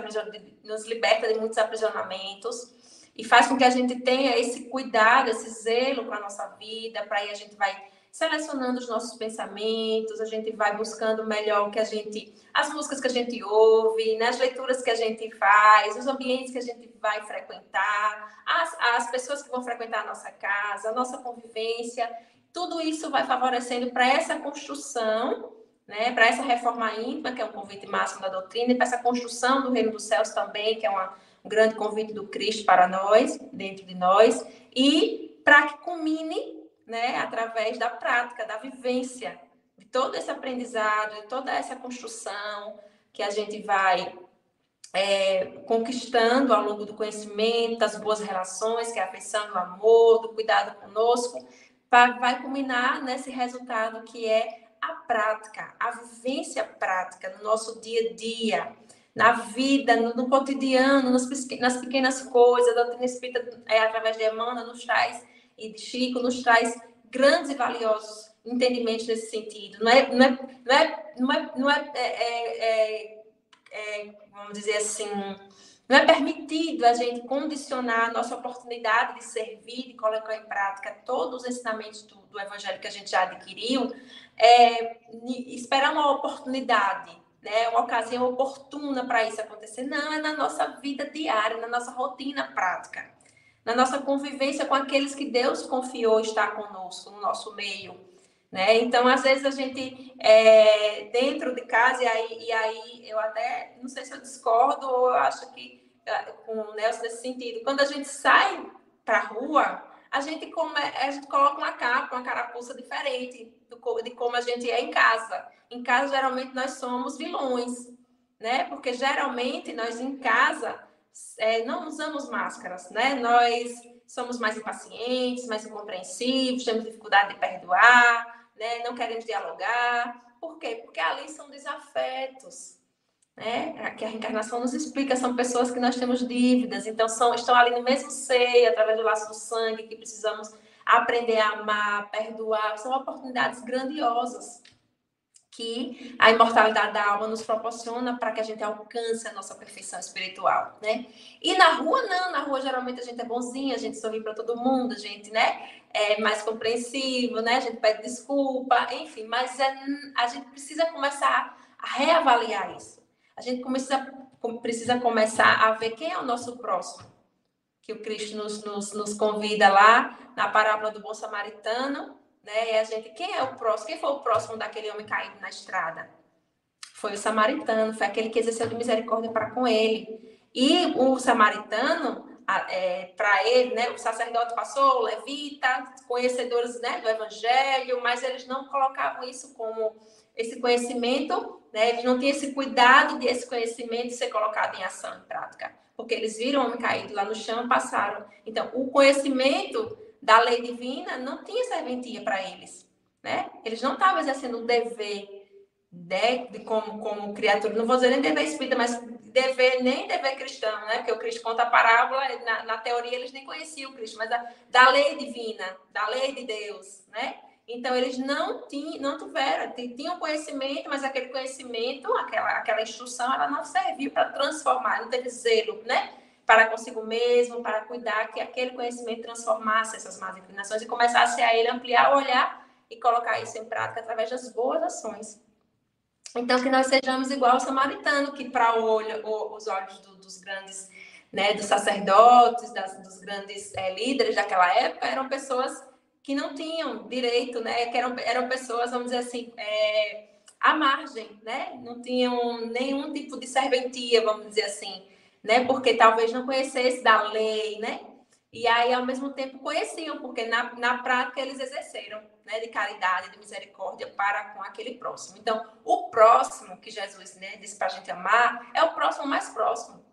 [SPEAKER 2] nos liberta de muitos aprisionamentos e faz com que a gente tenha esse cuidado, esse zelo para a nossa vida, para aí a gente vai selecionando os nossos pensamentos, a gente vai buscando melhor o que a gente, as músicas que a gente ouve, né, as leituras que a gente faz, os ambientes que a gente vai frequentar, as, as pessoas que vão frequentar a nossa casa, a nossa convivência. Tudo isso vai favorecendo para essa construção, né, para essa reforma íntima, que é um convite máximo da doutrina, e para essa construção do reino dos céus também, que é uma, um grande convite do Cristo para nós, dentro de nós, e para que culmine né, através da prática, da vivência, de todo esse aprendizado, de toda essa construção que a gente vai é, conquistando ao longo do conhecimento, das boas relações, que é a afeição, do amor, do cuidado conosco, vai culminar nesse resultado que é a prática, a vivência prática no nosso dia a dia, na vida, no, no cotidiano, nas, nas pequenas coisas. A doutrina espírita, é, através de Emmanuel, nos traz, e de Chico, nos traz grandes e valiosos entendimentos nesse sentido. Não é, não é, não é, não é, não é, é, é, é vamos dizer assim, não é permitido a gente condicionar a nossa oportunidade de servir, de colocar em prática todos os ensinamentos do, do Evangelho que a gente já adquiriu, é, esperar uma oportunidade, né, uma ocasião oportuna para isso acontecer. Não, é na nossa vida diária, na nossa rotina prática, na nossa convivência com aqueles que Deus confiou estar conosco, no nosso meio. Né? Então, às vezes a gente é, dentro de casa, e aí, e aí eu até não sei se eu discordo ou eu acho que é, com o Nelson nesse sentido, quando a gente sai para a rua, a gente, a gente coloca uma capa, uma carapuça diferente do, de como a gente é em casa. Em casa, geralmente, nós somos vilões, né? Porque geralmente nós em casa é, não usamos máscaras, né? Nós somos mais impacientes, mais incompreensivos, temos dificuldade de perdoar, né? Não queremos dialogar. Por quê? Porque ali são desafetos, né? Que a reencarnação nos explica, são pessoas que nós temos dívidas, então são, estão ali no mesmo seio, através do laço do sangue, que precisamos aprender a amar, perdoar, são oportunidades grandiosas que a imortalidade da alma nos proporciona para que a gente alcance a nossa perfeição espiritual, né? E na rua não, na rua geralmente a gente é bonzinho, a gente sorri para todo mundo, a gente, né, é mais compreensivo, né? A gente pede desculpa, enfim, mas é, a gente precisa começar a reavaliar isso. A gente precisa, precisa começar a ver quem é o nosso próximo, que o Cristo nos, nos, nos convida lá na parábola do bom samaritano, né? E a gente, quem é o próximo? Quem foi o próximo daquele homem caído na estrada? Foi o samaritano, foi aquele que exerceu de misericórdia para com ele. E o samaritano, é, para ele, né, o sacerdote passou, o levita, conhecedores né, do evangelho, mas eles não colocavam isso como esse conhecimento, né, eles não tinham esse cuidado de esse conhecimento ser colocado em ação, em prática, porque eles viram o homem caído lá no chão, passaram. Então, o conhecimento da lei divina não tinha serventia para eles, né? Eles não estavam exercendo o dever né, de como, como criatura, não vou dizer nem dever espírita, mas dever, nem dever cristão, né? Porque o Cristo conta a parábola, na, na teoria eles nem conheciam o Cristo, mas da, da lei divina, da lei de Deus, né? Então, eles não, tinham, não tiveram, tinham conhecimento, mas aquele conhecimento, aquela, aquela instrução, ela não serviu para transformar, não teve zelo, né? Para consigo mesmo, para cuidar que aquele conhecimento transformasse essas más inclinações e começasse a ele ampliar o olhar e colocar isso em prática através das boas ações. Então, que nós sejamos igual ao samaritano, que para o olho, os olhos do, dos grandes, né, dos sacerdotes, das, dos grandes é, líderes daquela época, eram pessoas que não tinham direito, né, que eram, eram pessoas, vamos dizer assim, é, à margem, né, não tinham nenhum tipo de serventia, vamos dizer assim, né? Porque talvez não conhecesse da lei, né? E aí, ao mesmo tempo, conheciam, porque na, na prática eles exerceram, né? De caridade, de misericórdia para com aquele próximo. Então, o próximo que Jesus né, disse para a gente amar é o próximo mais próximo.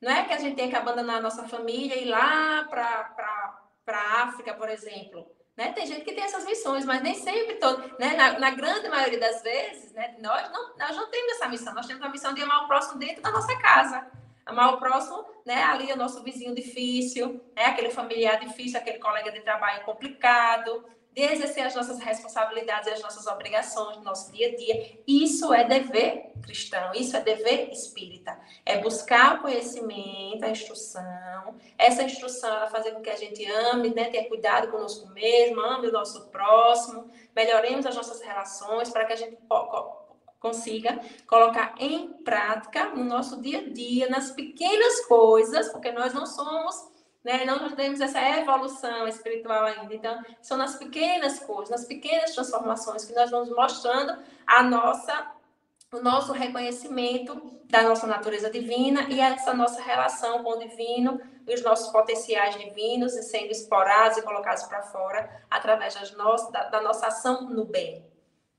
[SPEAKER 2] Não é que a gente tem que abandonar a nossa família e ir lá para a África, por exemplo. Né? Tem gente que tem essas missões, mas nem sempre todo, né? na, na, grande maioria das vezes, né? nós, não, nós não temos essa missão, nós temos a missão de amar o próximo dentro da nossa casa. Amar o próximo, né? Ali é o nosso vizinho difícil, né? aquele familiar difícil, aquele colega de trabalho complicado, de exercer as nossas responsabilidades e as nossas obrigações no nosso dia a dia. Isso é dever cristão, isso é dever espírita. É buscar o conhecimento, a instrução. Essa instrução ela fazer com que a gente ame, né, tenha cuidado conosco mesmo, ame o nosso próximo, melhoremos as nossas relações para que a gente consiga colocar em prática no nosso dia a dia, nas pequenas coisas, porque nós não somos, né, não temos essa evolução espiritual ainda. Então, são nas pequenas coisas, nas pequenas transformações que nós vamos mostrando a nossa o nosso reconhecimento da nossa natureza divina e essa nossa relação com o divino e os nossos potenciais divinos sendo explorados e colocados para fora através das nossas, da, da nossa ação no bem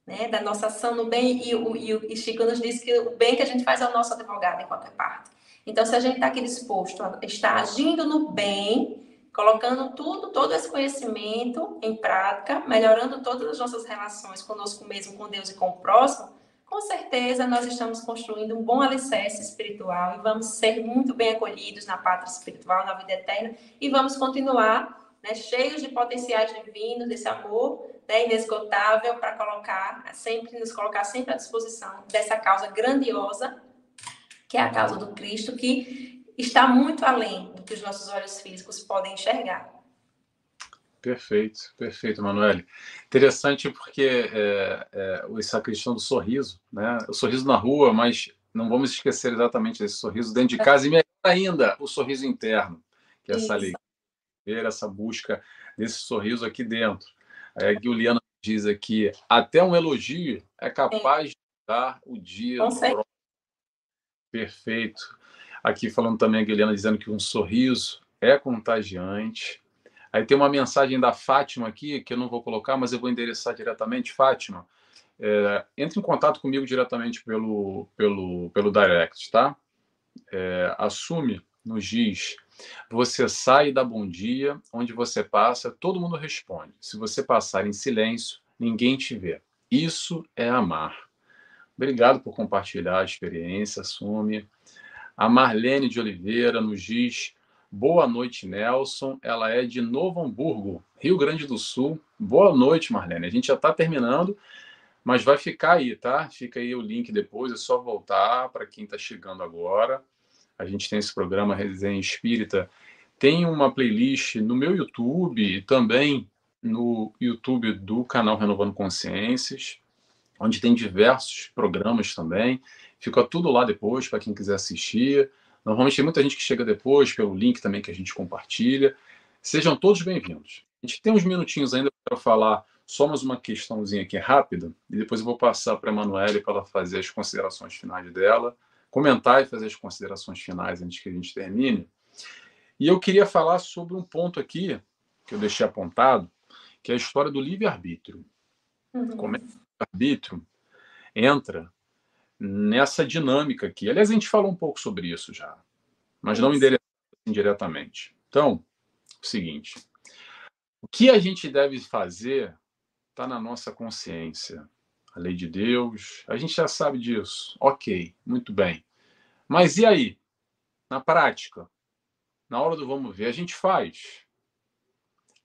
[SPEAKER 2] né, da nossa ação no bem, e o, e o Chico nos diz que o bem que a gente faz é o nosso advogado em qualquer parte. Então, se a gente está aqui disposto a estar agindo no bem, colocando tudo, todo esse conhecimento em prática, melhorando todas as nossas relações conosco mesmo, com Deus e com o próximo, com certeza nós estamos construindo um bom alicerce espiritual e vamos ser muito bem acolhidos na pátria espiritual, na vida eterna, e vamos continuar né, cheios de potenciais divinos, desse amor né, inesgotável para colocar, sempre nos colocar sempre à disposição dessa causa grandiosa, que é a causa do Cristo, que está muito além do que os nossos olhos físicos podem enxergar.
[SPEAKER 1] Perfeito, perfeito, Manuel. Interessante porque é, é, essa questão do sorriso, né? O sorriso na rua, mas não vamos esquecer exatamente desse sorriso dentro de casa e ainda o sorriso interno, que é essa alegria, essa busca desse sorriso aqui dentro. Aí a Guiliana diz aqui, até um elogio é capaz de dar o dia do próximo. Perfeito. Aqui falando também a Guiliana dizendo que um sorriso é contagiante. Aí tem uma mensagem da Fátima aqui, que eu não vou colocar, mas eu vou endereçar diretamente. Fátima, é, entre em contato comigo diretamente pelo, pelo, pelo direct, tá? É, assume no GIS. Você sai da bom dia, onde você passa, todo mundo responde. Se você passar em silêncio, ninguém te vê. Isso é amar. Obrigado por compartilhar a experiência, assume. A Marlene de Oliveira nos diz Boa noite, Nelson. Ela é de Novo Hamburgo, Rio Grande do Sul. Boa noite, Marlene. A gente já está terminando, mas vai ficar aí, tá? Fica aí o link depois, é só voltar para quem está chegando agora. A gente tem esse programa Resenha Espírita. Tem uma playlist no meu YouTube e também no YouTube do canal Renovando Consciências, onde tem diversos programas também. Fica tudo lá depois para quem quiser assistir. Normalmente tem muita gente que chega depois, pelo link também que a gente compartilha. Sejam todos bem-vindos. A gente tem uns minutinhos ainda para falar só mais uma questãozinha aqui rápida, e depois eu vou passar para a Emanuele para ela fazer as considerações finais dela, comentar e fazer as considerações finais antes que a gente termine. E eu queria falar sobre um ponto aqui, que eu deixei apontado, que é a história do livre-arbítrio. Uhum. Como é que o livre-arbítrio entra nessa dinâmica aqui. Aliás, a gente falou um pouco sobre isso já, mas não indiretamente. Então, o seguinte: o que a gente deve fazer está na nossa consciência. A lei de Deus, a gente já sabe disso. Ok, muito bem. Mas e aí? Na prática, na hora do vamos ver, a gente faz.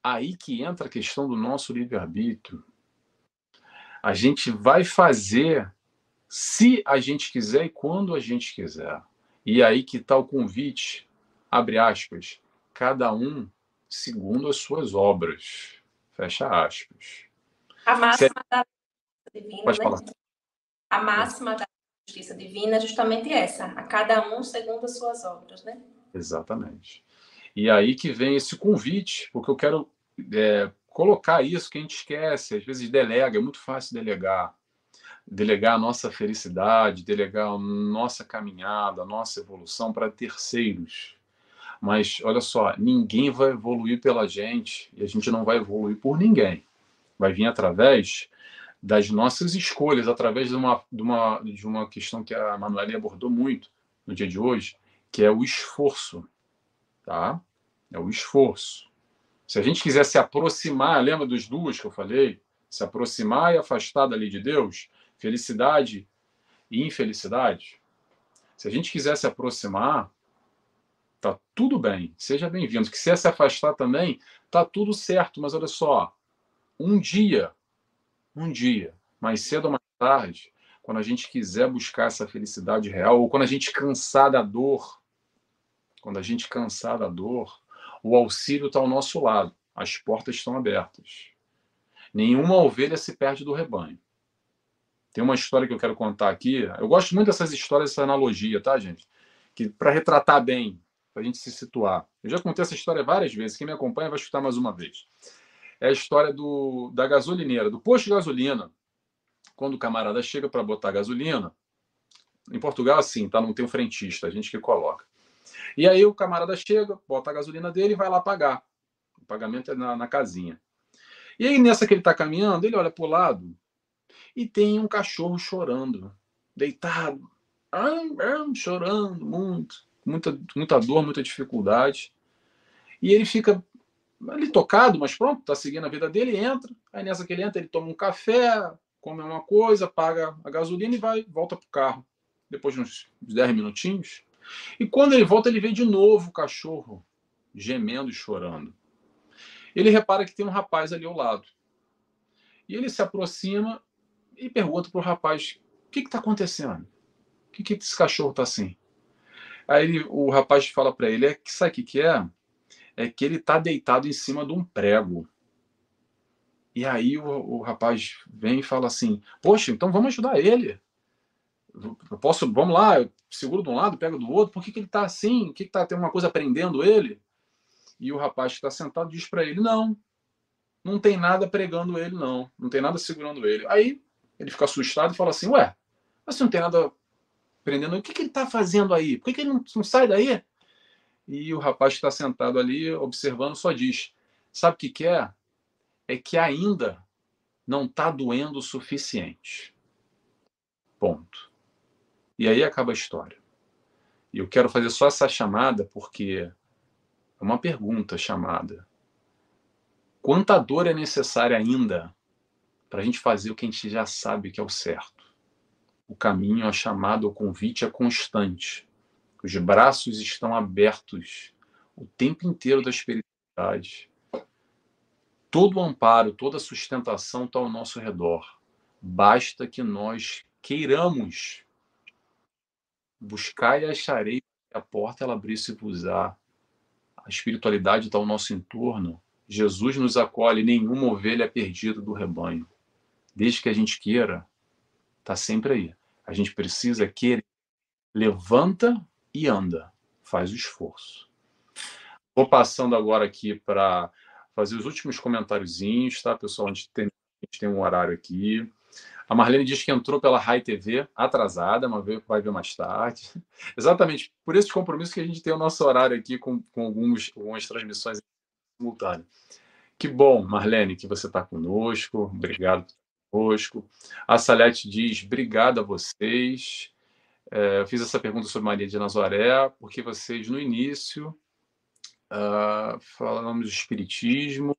[SPEAKER 1] Aí que entra a questão do nosso livre-arbítrio. A gente vai fazer se a gente quiser e quando a gente quiser. E aí que está o convite, abre aspas, cada um segundo as suas obras, fecha aspas.
[SPEAKER 2] A máxima da divina, Pode né? Falar. A máxima da justiça divina é justamente essa, a cada um segundo as suas obras, né?
[SPEAKER 1] Exatamente. E aí que vem esse convite, porque eu quero é, colocar isso que a gente esquece, às vezes delega, é muito fácil delegar delegar a nossa felicidade, delegar a nossa caminhada, a nossa evolução para terceiros. Mas olha só, ninguém vai evoluir pela gente e a gente não vai evoluir por ninguém. Vai vir através das nossas escolhas, através de uma, de uma, de uma questão que a Manuela abordou muito no dia de hoje, que é o esforço. Tá? É o esforço. Se a gente quiser se aproximar, lembra dos duas que eu falei? Se aproximar e afastar da lei de Deus, felicidade e infelicidade, se a gente quiser se aproximar, tá tudo bem, seja bem-vindo. Se quiser se afastar também, tá tudo certo, mas olha só, um dia, um dia, mais cedo ou mais tarde, quando a gente quiser buscar essa felicidade real, ou quando a gente cansar da dor, quando a gente cansar da dor, o auxílio está ao nosso lado, as portas estão abertas. Nenhuma ovelha se perde do rebanho. Tem uma história que eu quero contar aqui. Eu gosto muito dessas histórias, dessa analogia, tá, gente? Que para retratar bem, para a gente se situar. Eu já contei essa história várias vezes. Quem me acompanha vai escutar mais uma vez. É a história do, da gasolineira, do posto de gasolina. Quando o camarada chega para botar gasolina, em Portugal, assim, tá? Não tem um frentista, a gente que coloca. E aí o camarada chega, bota a gasolina dele e vai lá pagar. O pagamento é na, na casinha. E aí, nessa que ele está caminhando, ele olha para o lado, e tem um cachorro chorando, deitado, chorando muito, muita, muita dor, muita dificuldade. E ele fica ali tocado, mas pronto, tá seguindo a vida dele, entra. Aí nessa que ele entra, ele toma um café, come uma coisa, paga a gasolina e vai, volta pro carro. Depois de uns 10 minutinhos. E quando ele volta, ele vê de novo o cachorro gemendo e chorando. Ele repara que tem um rapaz ali ao lado. E ele se aproxima e pergunta para o rapaz: o que está acontecendo? O que, que esse cachorro está assim? Aí ele, o rapaz fala para ele: é que sabe o que, que é? É que ele está deitado em cima de um prego. E aí o, o rapaz vem e fala assim: Poxa, então vamos ajudar ele. Eu posso, vamos lá, eu seguro de um lado, pego do outro, por que, que ele está assim? O que está tem uma coisa prendendo ele? E o rapaz que está sentado diz para ele: Não, não tem nada pregando ele, não, não tem nada segurando ele. Aí ele fica assustado e fala assim: Ué, mas se não tem nada prendendo ele, o que, que ele está fazendo aí? Por que, que ele não, não sai daí? E o rapaz que está sentado ali observando só diz: Sabe o que, que é? É que ainda não está doendo o suficiente. Ponto. E aí acaba a história. E eu quero fazer só essa chamada porque é uma pergunta chamada. Quanta dor é necessária ainda para a gente fazer o que a gente já sabe que é o certo? O caminho, a chamada, o convite é constante. Os braços estão abertos o tempo inteiro da espiritualidade. Todo o amparo, toda a sustentação está ao nosso redor. Basta que nós queiramos Buscar e acharei a porta ela abrir-se vos A espiritualidade está ao nosso entorno. Jesus nos acolhe, nenhuma ovelha é perdida do rebanho. Desde que a gente queira, está sempre aí. A gente precisa querer. Levanta e anda. Faz o esforço. Vou passando agora aqui para fazer os últimos comentáriozinhos, tá, pessoal? A gente tem, a gente tem um horário aqui. A Marlene diz que entrou pela Rai TV atrasada, mas vai ver mais tarde. Exatamente por esse compromisso que a gente tem o nosso horário aqui com, com alguns, algumas transmissões simultâneas. Que bom, Marlene, que você está conosco. Obrigado por conosco. A Salete diz: obrigado a vocês. É, eu fiz essa pergunta sobre Maria de Nazaré, porque vocês, no início, uh, falamos do Espiritismo.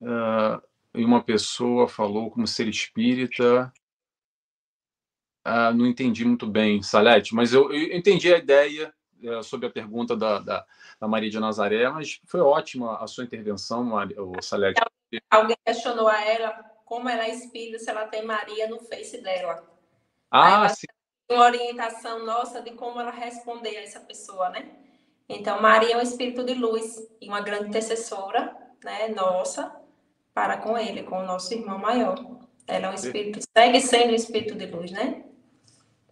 [SPEAKER 1] Uh, e uma pessoa falou como ser espírita. Ah, não entendi muito bem, Salete, mas eu, eu entendi a ideia é, sobre a pergunta da, da, da, Maria de Nazaré, mas foi ótima a sua intervenção, Maria, o Salete.
[SPEAKER 2] Alguém questionou a ela como ela é espírita se ela tem Maria no Face dela.
[SPEAKER 1] Ah, sim.
[SPEAKER 2] Uma orientação nossa de como ela responder a essa pessoa, né? Então, Maria é um espírito de luz e uma grande intercessora, né, nossa, para com ele, com o nosso irmão maior. Ela é um espírito, segue sendo um espírito de luz, né?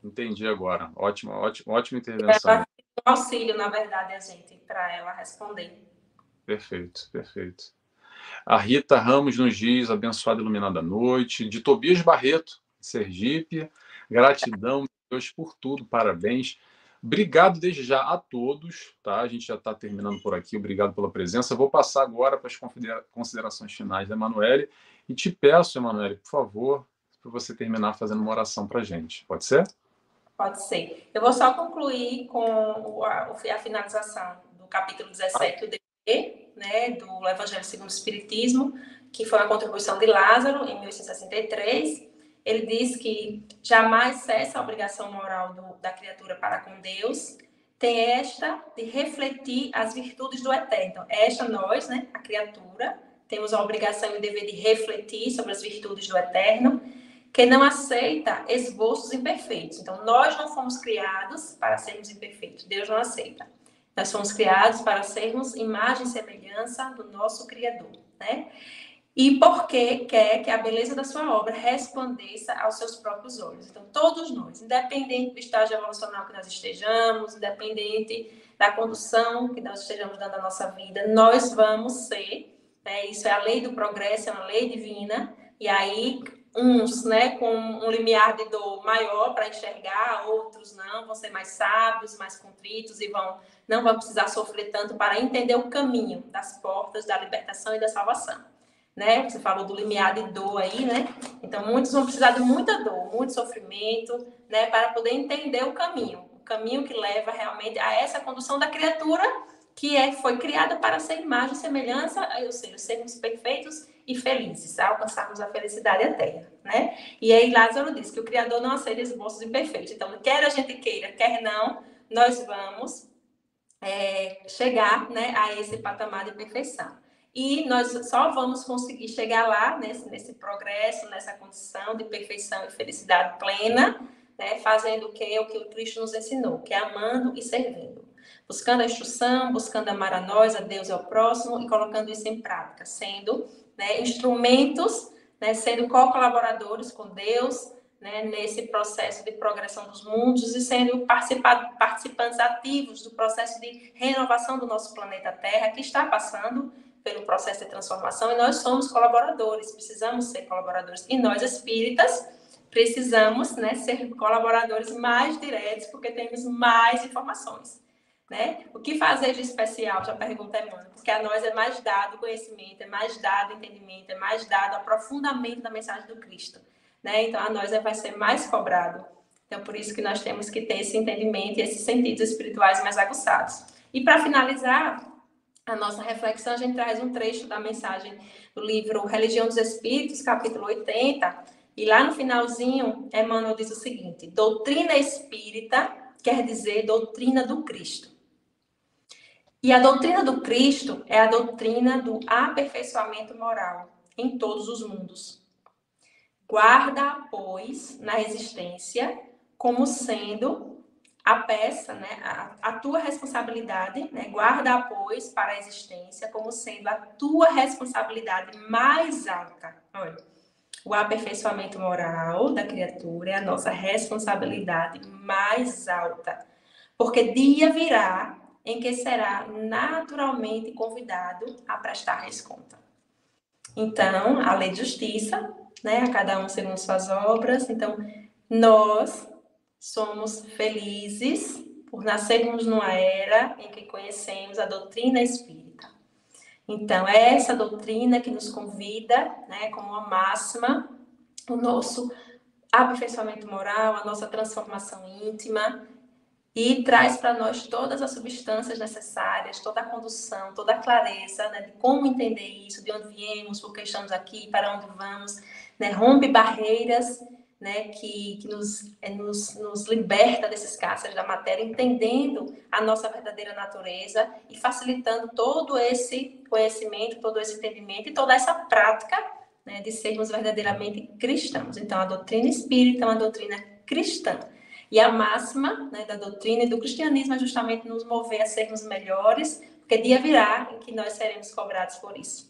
[SPEAKER 1] Entendi agora. Ótima, ótima, ótima intervenção.
[SPEAKER 2] Ela um auxílio, na verdade, a gente, para ela responder.
[SPEAKER 1] Perfeito, perfeito. A Rita Ramos nos diz, abençoada iluminada noite. De Tobias Barreto, Sergipe, gratidão, Deus, por tudo, parabéns. Obrigado desde já a todos, tá? A gente já está terminando por aqui. Obrigado pela presença. Vou passar agora para as considerações finais da Emanuele e te peço, Emanuele, por favor, para você terminar fazendo uma oração para a gente. Pode ser?
[SPEAKER 2] Pode ser. Eu vou só concluir com a, a finalização do capítulo 17 do né, do Evangelho segundo o Espiritismo, que foi uma contribuição de Lázaro em 1863 ele diz que jamais cessa a obrigação moral do, da criatura para com Deus, tem esta de refletir as virtudes do eterno. Então, esta nós, né, a criatura, temos a obrigação e o dever de refletir sobre as virtudes do eterno, que não aceita esboços imperfeitos. Então, nós não fomos criados para sermos imperfeitos. Deus não aceita. Nós fomos criados para sermos imagem e semelhança do nosso Criador, né? E porque quer que a beleza da sua obra resplandeça aos seus próprios olhos. Então, todos nós, independente do estágio evolucional que nós estejamos, independente da condução que nós estejamos dando à nossa vida, nós vamos ser, né, isso é a lei do progresso, é uma lei divina, e aí uns né, com um limiar de dor maior para enxergar, outros não, vão ser mais sábios, mais contritos e vão não vão precisar sofrer tanto para entender o caminho das portas da libertação e da salvação né? Você falou do limiar de dor aí, né? Então, muitos vão precisar de muita dor, muito sofrimento, né? Para poder entender o caminho, o caminho que leva realmente a essa condução da criatura que é, foi criada para ser imagem e semelhança, ou seja, sermos perfeitos e felizes, alcançarmos a felicidade eterna, né? E aí Lázaro diz que o Criador não aceita esboços imperfeitos. Então, quer a gente queira, quer não, nós vamos é, chegar né, a esse patamar de perfeição. E nós só vamos conseguir chegar lá nesse, nesse progresso, nessa condição de perfeição e felicidade plena, né, fazendo o que o que o Cristo nos ensinou, que é amando e servindo, buscando a instrução, buscando amar a nós, a Deus e ao próximo e colocando isso em prática, sendo né, instrumentos, né, sendo co-colaboradores com Deus, né, nesse processo de progressão dos mundos e sendo participantes ativos do processo de renovação do nosso planeta Terra, que está passando pelo processo de transformação, e nós somos colaboradores, precisamos ser colaboradores. E nós, espíritas, precisamos né, ser colaboradores mais diretos, porque temos mais informações. Né? O que fazer de especial? Já pergunta Emmanuel, porque a nós é mais dado conhecimento, é mais dado entendimento, é mais dado aprofundamento da mensagem do Cristo né? Então a nós vai ser mais cobrado. Então por isso que nós temos que ter esse entendimento e esses sentidos espirituais mais aguçados. E para finalizar a nossa reflexão, a gente traz um trecho da mensagem do livro Religião dos Espíritos, capítulo 80, e lá no finalzinho, Emmanuel diz o seguinte: doutrina espírita quer dizer doutrina do Cristo. E a doutrina do Cristo é a doutrina do aperfeiçoamento moral em todos os mundos. Guarda, pois, na existência como sendo a peça, né, a, a tua responsabilidade, né, guarda, pois, para a existência como sendo a tua responsabilidade mais alta. Olha, o aperfeiçoamento moral da criatura é a nossa responsabilidade mais alta, porque dia virá em que será naturalmente convidado a prestar resconta. Então, a lei de justiça né? A cada um segundo suas obras. Então, nós somos felizes por nascermos numa era em que conhecemos a doutrina espírita. Então, é essa doutrina que nos convida, né, como uma máxima, o nosso aperfeiçoamento moral, a nossa transformação íntima, e traz para nós todas as substâncias necessárias, toda a condução, toda a clareza né, de como entender isso, de onde viemos, por que estamos aqui, para onde vamos, né, rompe barreiras né, que, que nos, é, nos, nos liberta desses cárceres da matéria, entendendo a nossa verdadeira natureza e facilitando todo esse conhecimento, todo esse entendimento e toda essa prática né, de sermos verdadeiramente cristãos. Então, a doutrina espírita é uma doutrina cristã. E a máxima né, da doutrina e do cristianismo é justamente nos mover a sermos melhores, porque dia virá em que nós seremos cobrados por isso.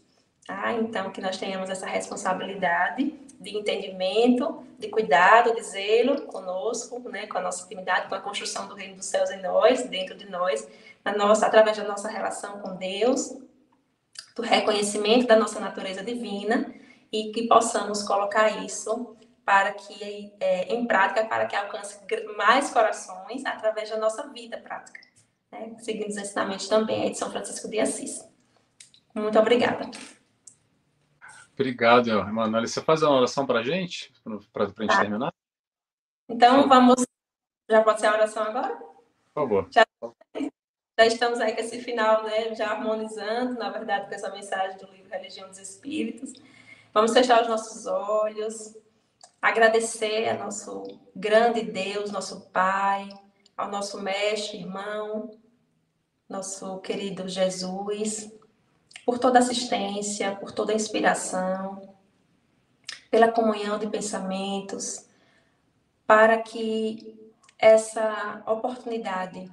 [SPEAKER 2] Tá? Então, que nós tenhamos essa responsabilidade de entendimento, de cuidado, de zelo conosco, né, com a nossa intimidade, com a construção do reino dos céus em nós, dentro de nós, a nossa, através da nossa relação com Deus, do reconhecimento da nossa natureza divina e que possamos colocar isso para que é, em prática, para que alcance mais corações através da nossa vida prática, né? seguindo os ensinamentos também de São Francisco de Assis. Muito obrigada.
[SPEAKER 1] Obrigado, Emanuel. Você faz uma oração para a gente, para a gente tá. terminar?
[SPEAKER 2] Então, vamos. Já pode ser a oração agora?
[SPEAKER 1] Por favor.
[SPEAKER 2] Já, já estamos aí com esse final, né? Já harmonizando, na verdade, com essa mensagem do livro Religião dos Espíritos. Vamos fechar os nossos olhos, agradecer a nosso grande Deus, nosso Pai, ao nosso mestre, irmão, nosso querido Jesus, por toda assistência, por toda inspiração, pela comunhão de pensamentos, para que essa oportunidade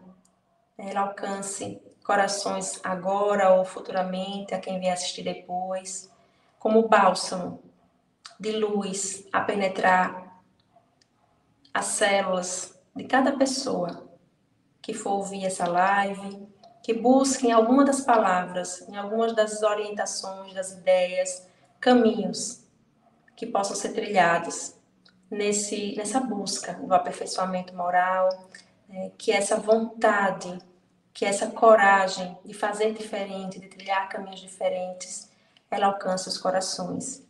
[SPEAKER 2] ela alcance corações agora ou futuramente, a quem vier assistir depois, como bálsamo de luz a penetrar as células de cada pessoa que for ouvir essa live, que busquem alguma das palavras, em algumas das orientações, das ideias, caminhos que possam ser trilhados nesse, nessa busca do aperfeiçoamento moral, né, que essa vontade, que essa coragem de fazer diferente, de trilhar caminhos diferentes, ela alcance os corações.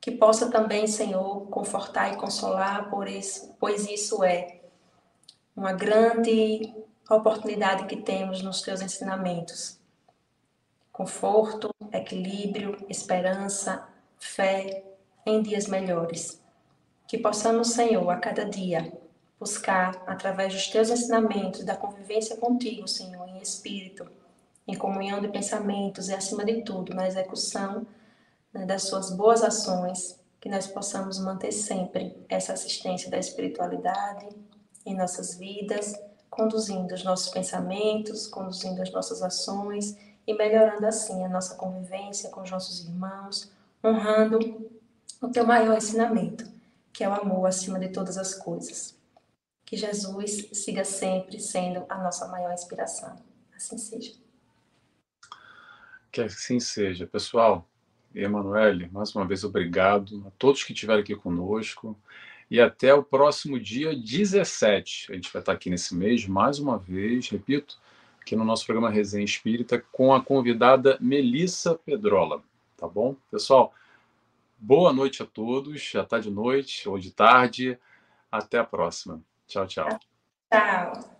[SPEAKER 2] Que possa também, Senhor, confortar e consolar, por isso, pois isso é uma grande a oportunidade que temos nos teus ensinamentos. Conforto, equilíbrio, esperança, fé em dias melhores. Que possamos, Senhor, a cada dia buscar, através dos teus ensinamentos, da convivência contigo, Senhor, em espírito, em comunhão de pensamentos e, acima de tudo, na execução né, das suas boas ações, que nós possamos manter sempre essa assistência da espiritualidade em nossas vidas, conduzindo os nossos pensamentos, conduzindo as nossas ações e melhorando assim a nossa convivência com os nossos irmãos, honrando o teu maior ensinamento, que é o amor acima de todas as coisas. Que Jesus siga sempre sendo a nossa maior inspiração. Assim seja.
[SPEAKER 1] Que assim seja. Pessoal, Emanuele, mais uma vez obrigado a todos que estiveram aqui conosco e até o próximo dia 17. A gente vai estar aqui nesse mês, mais uma vez, repito, aqui no nosso programa Resenha Espírita, com a convidada Melissa Pedrola. Tá bom? Pessoal, boa noite a todos. Já está de noite ou de tarde. Até a próxima. Tchau, tchau.
[SPEAKER 2] Tchau.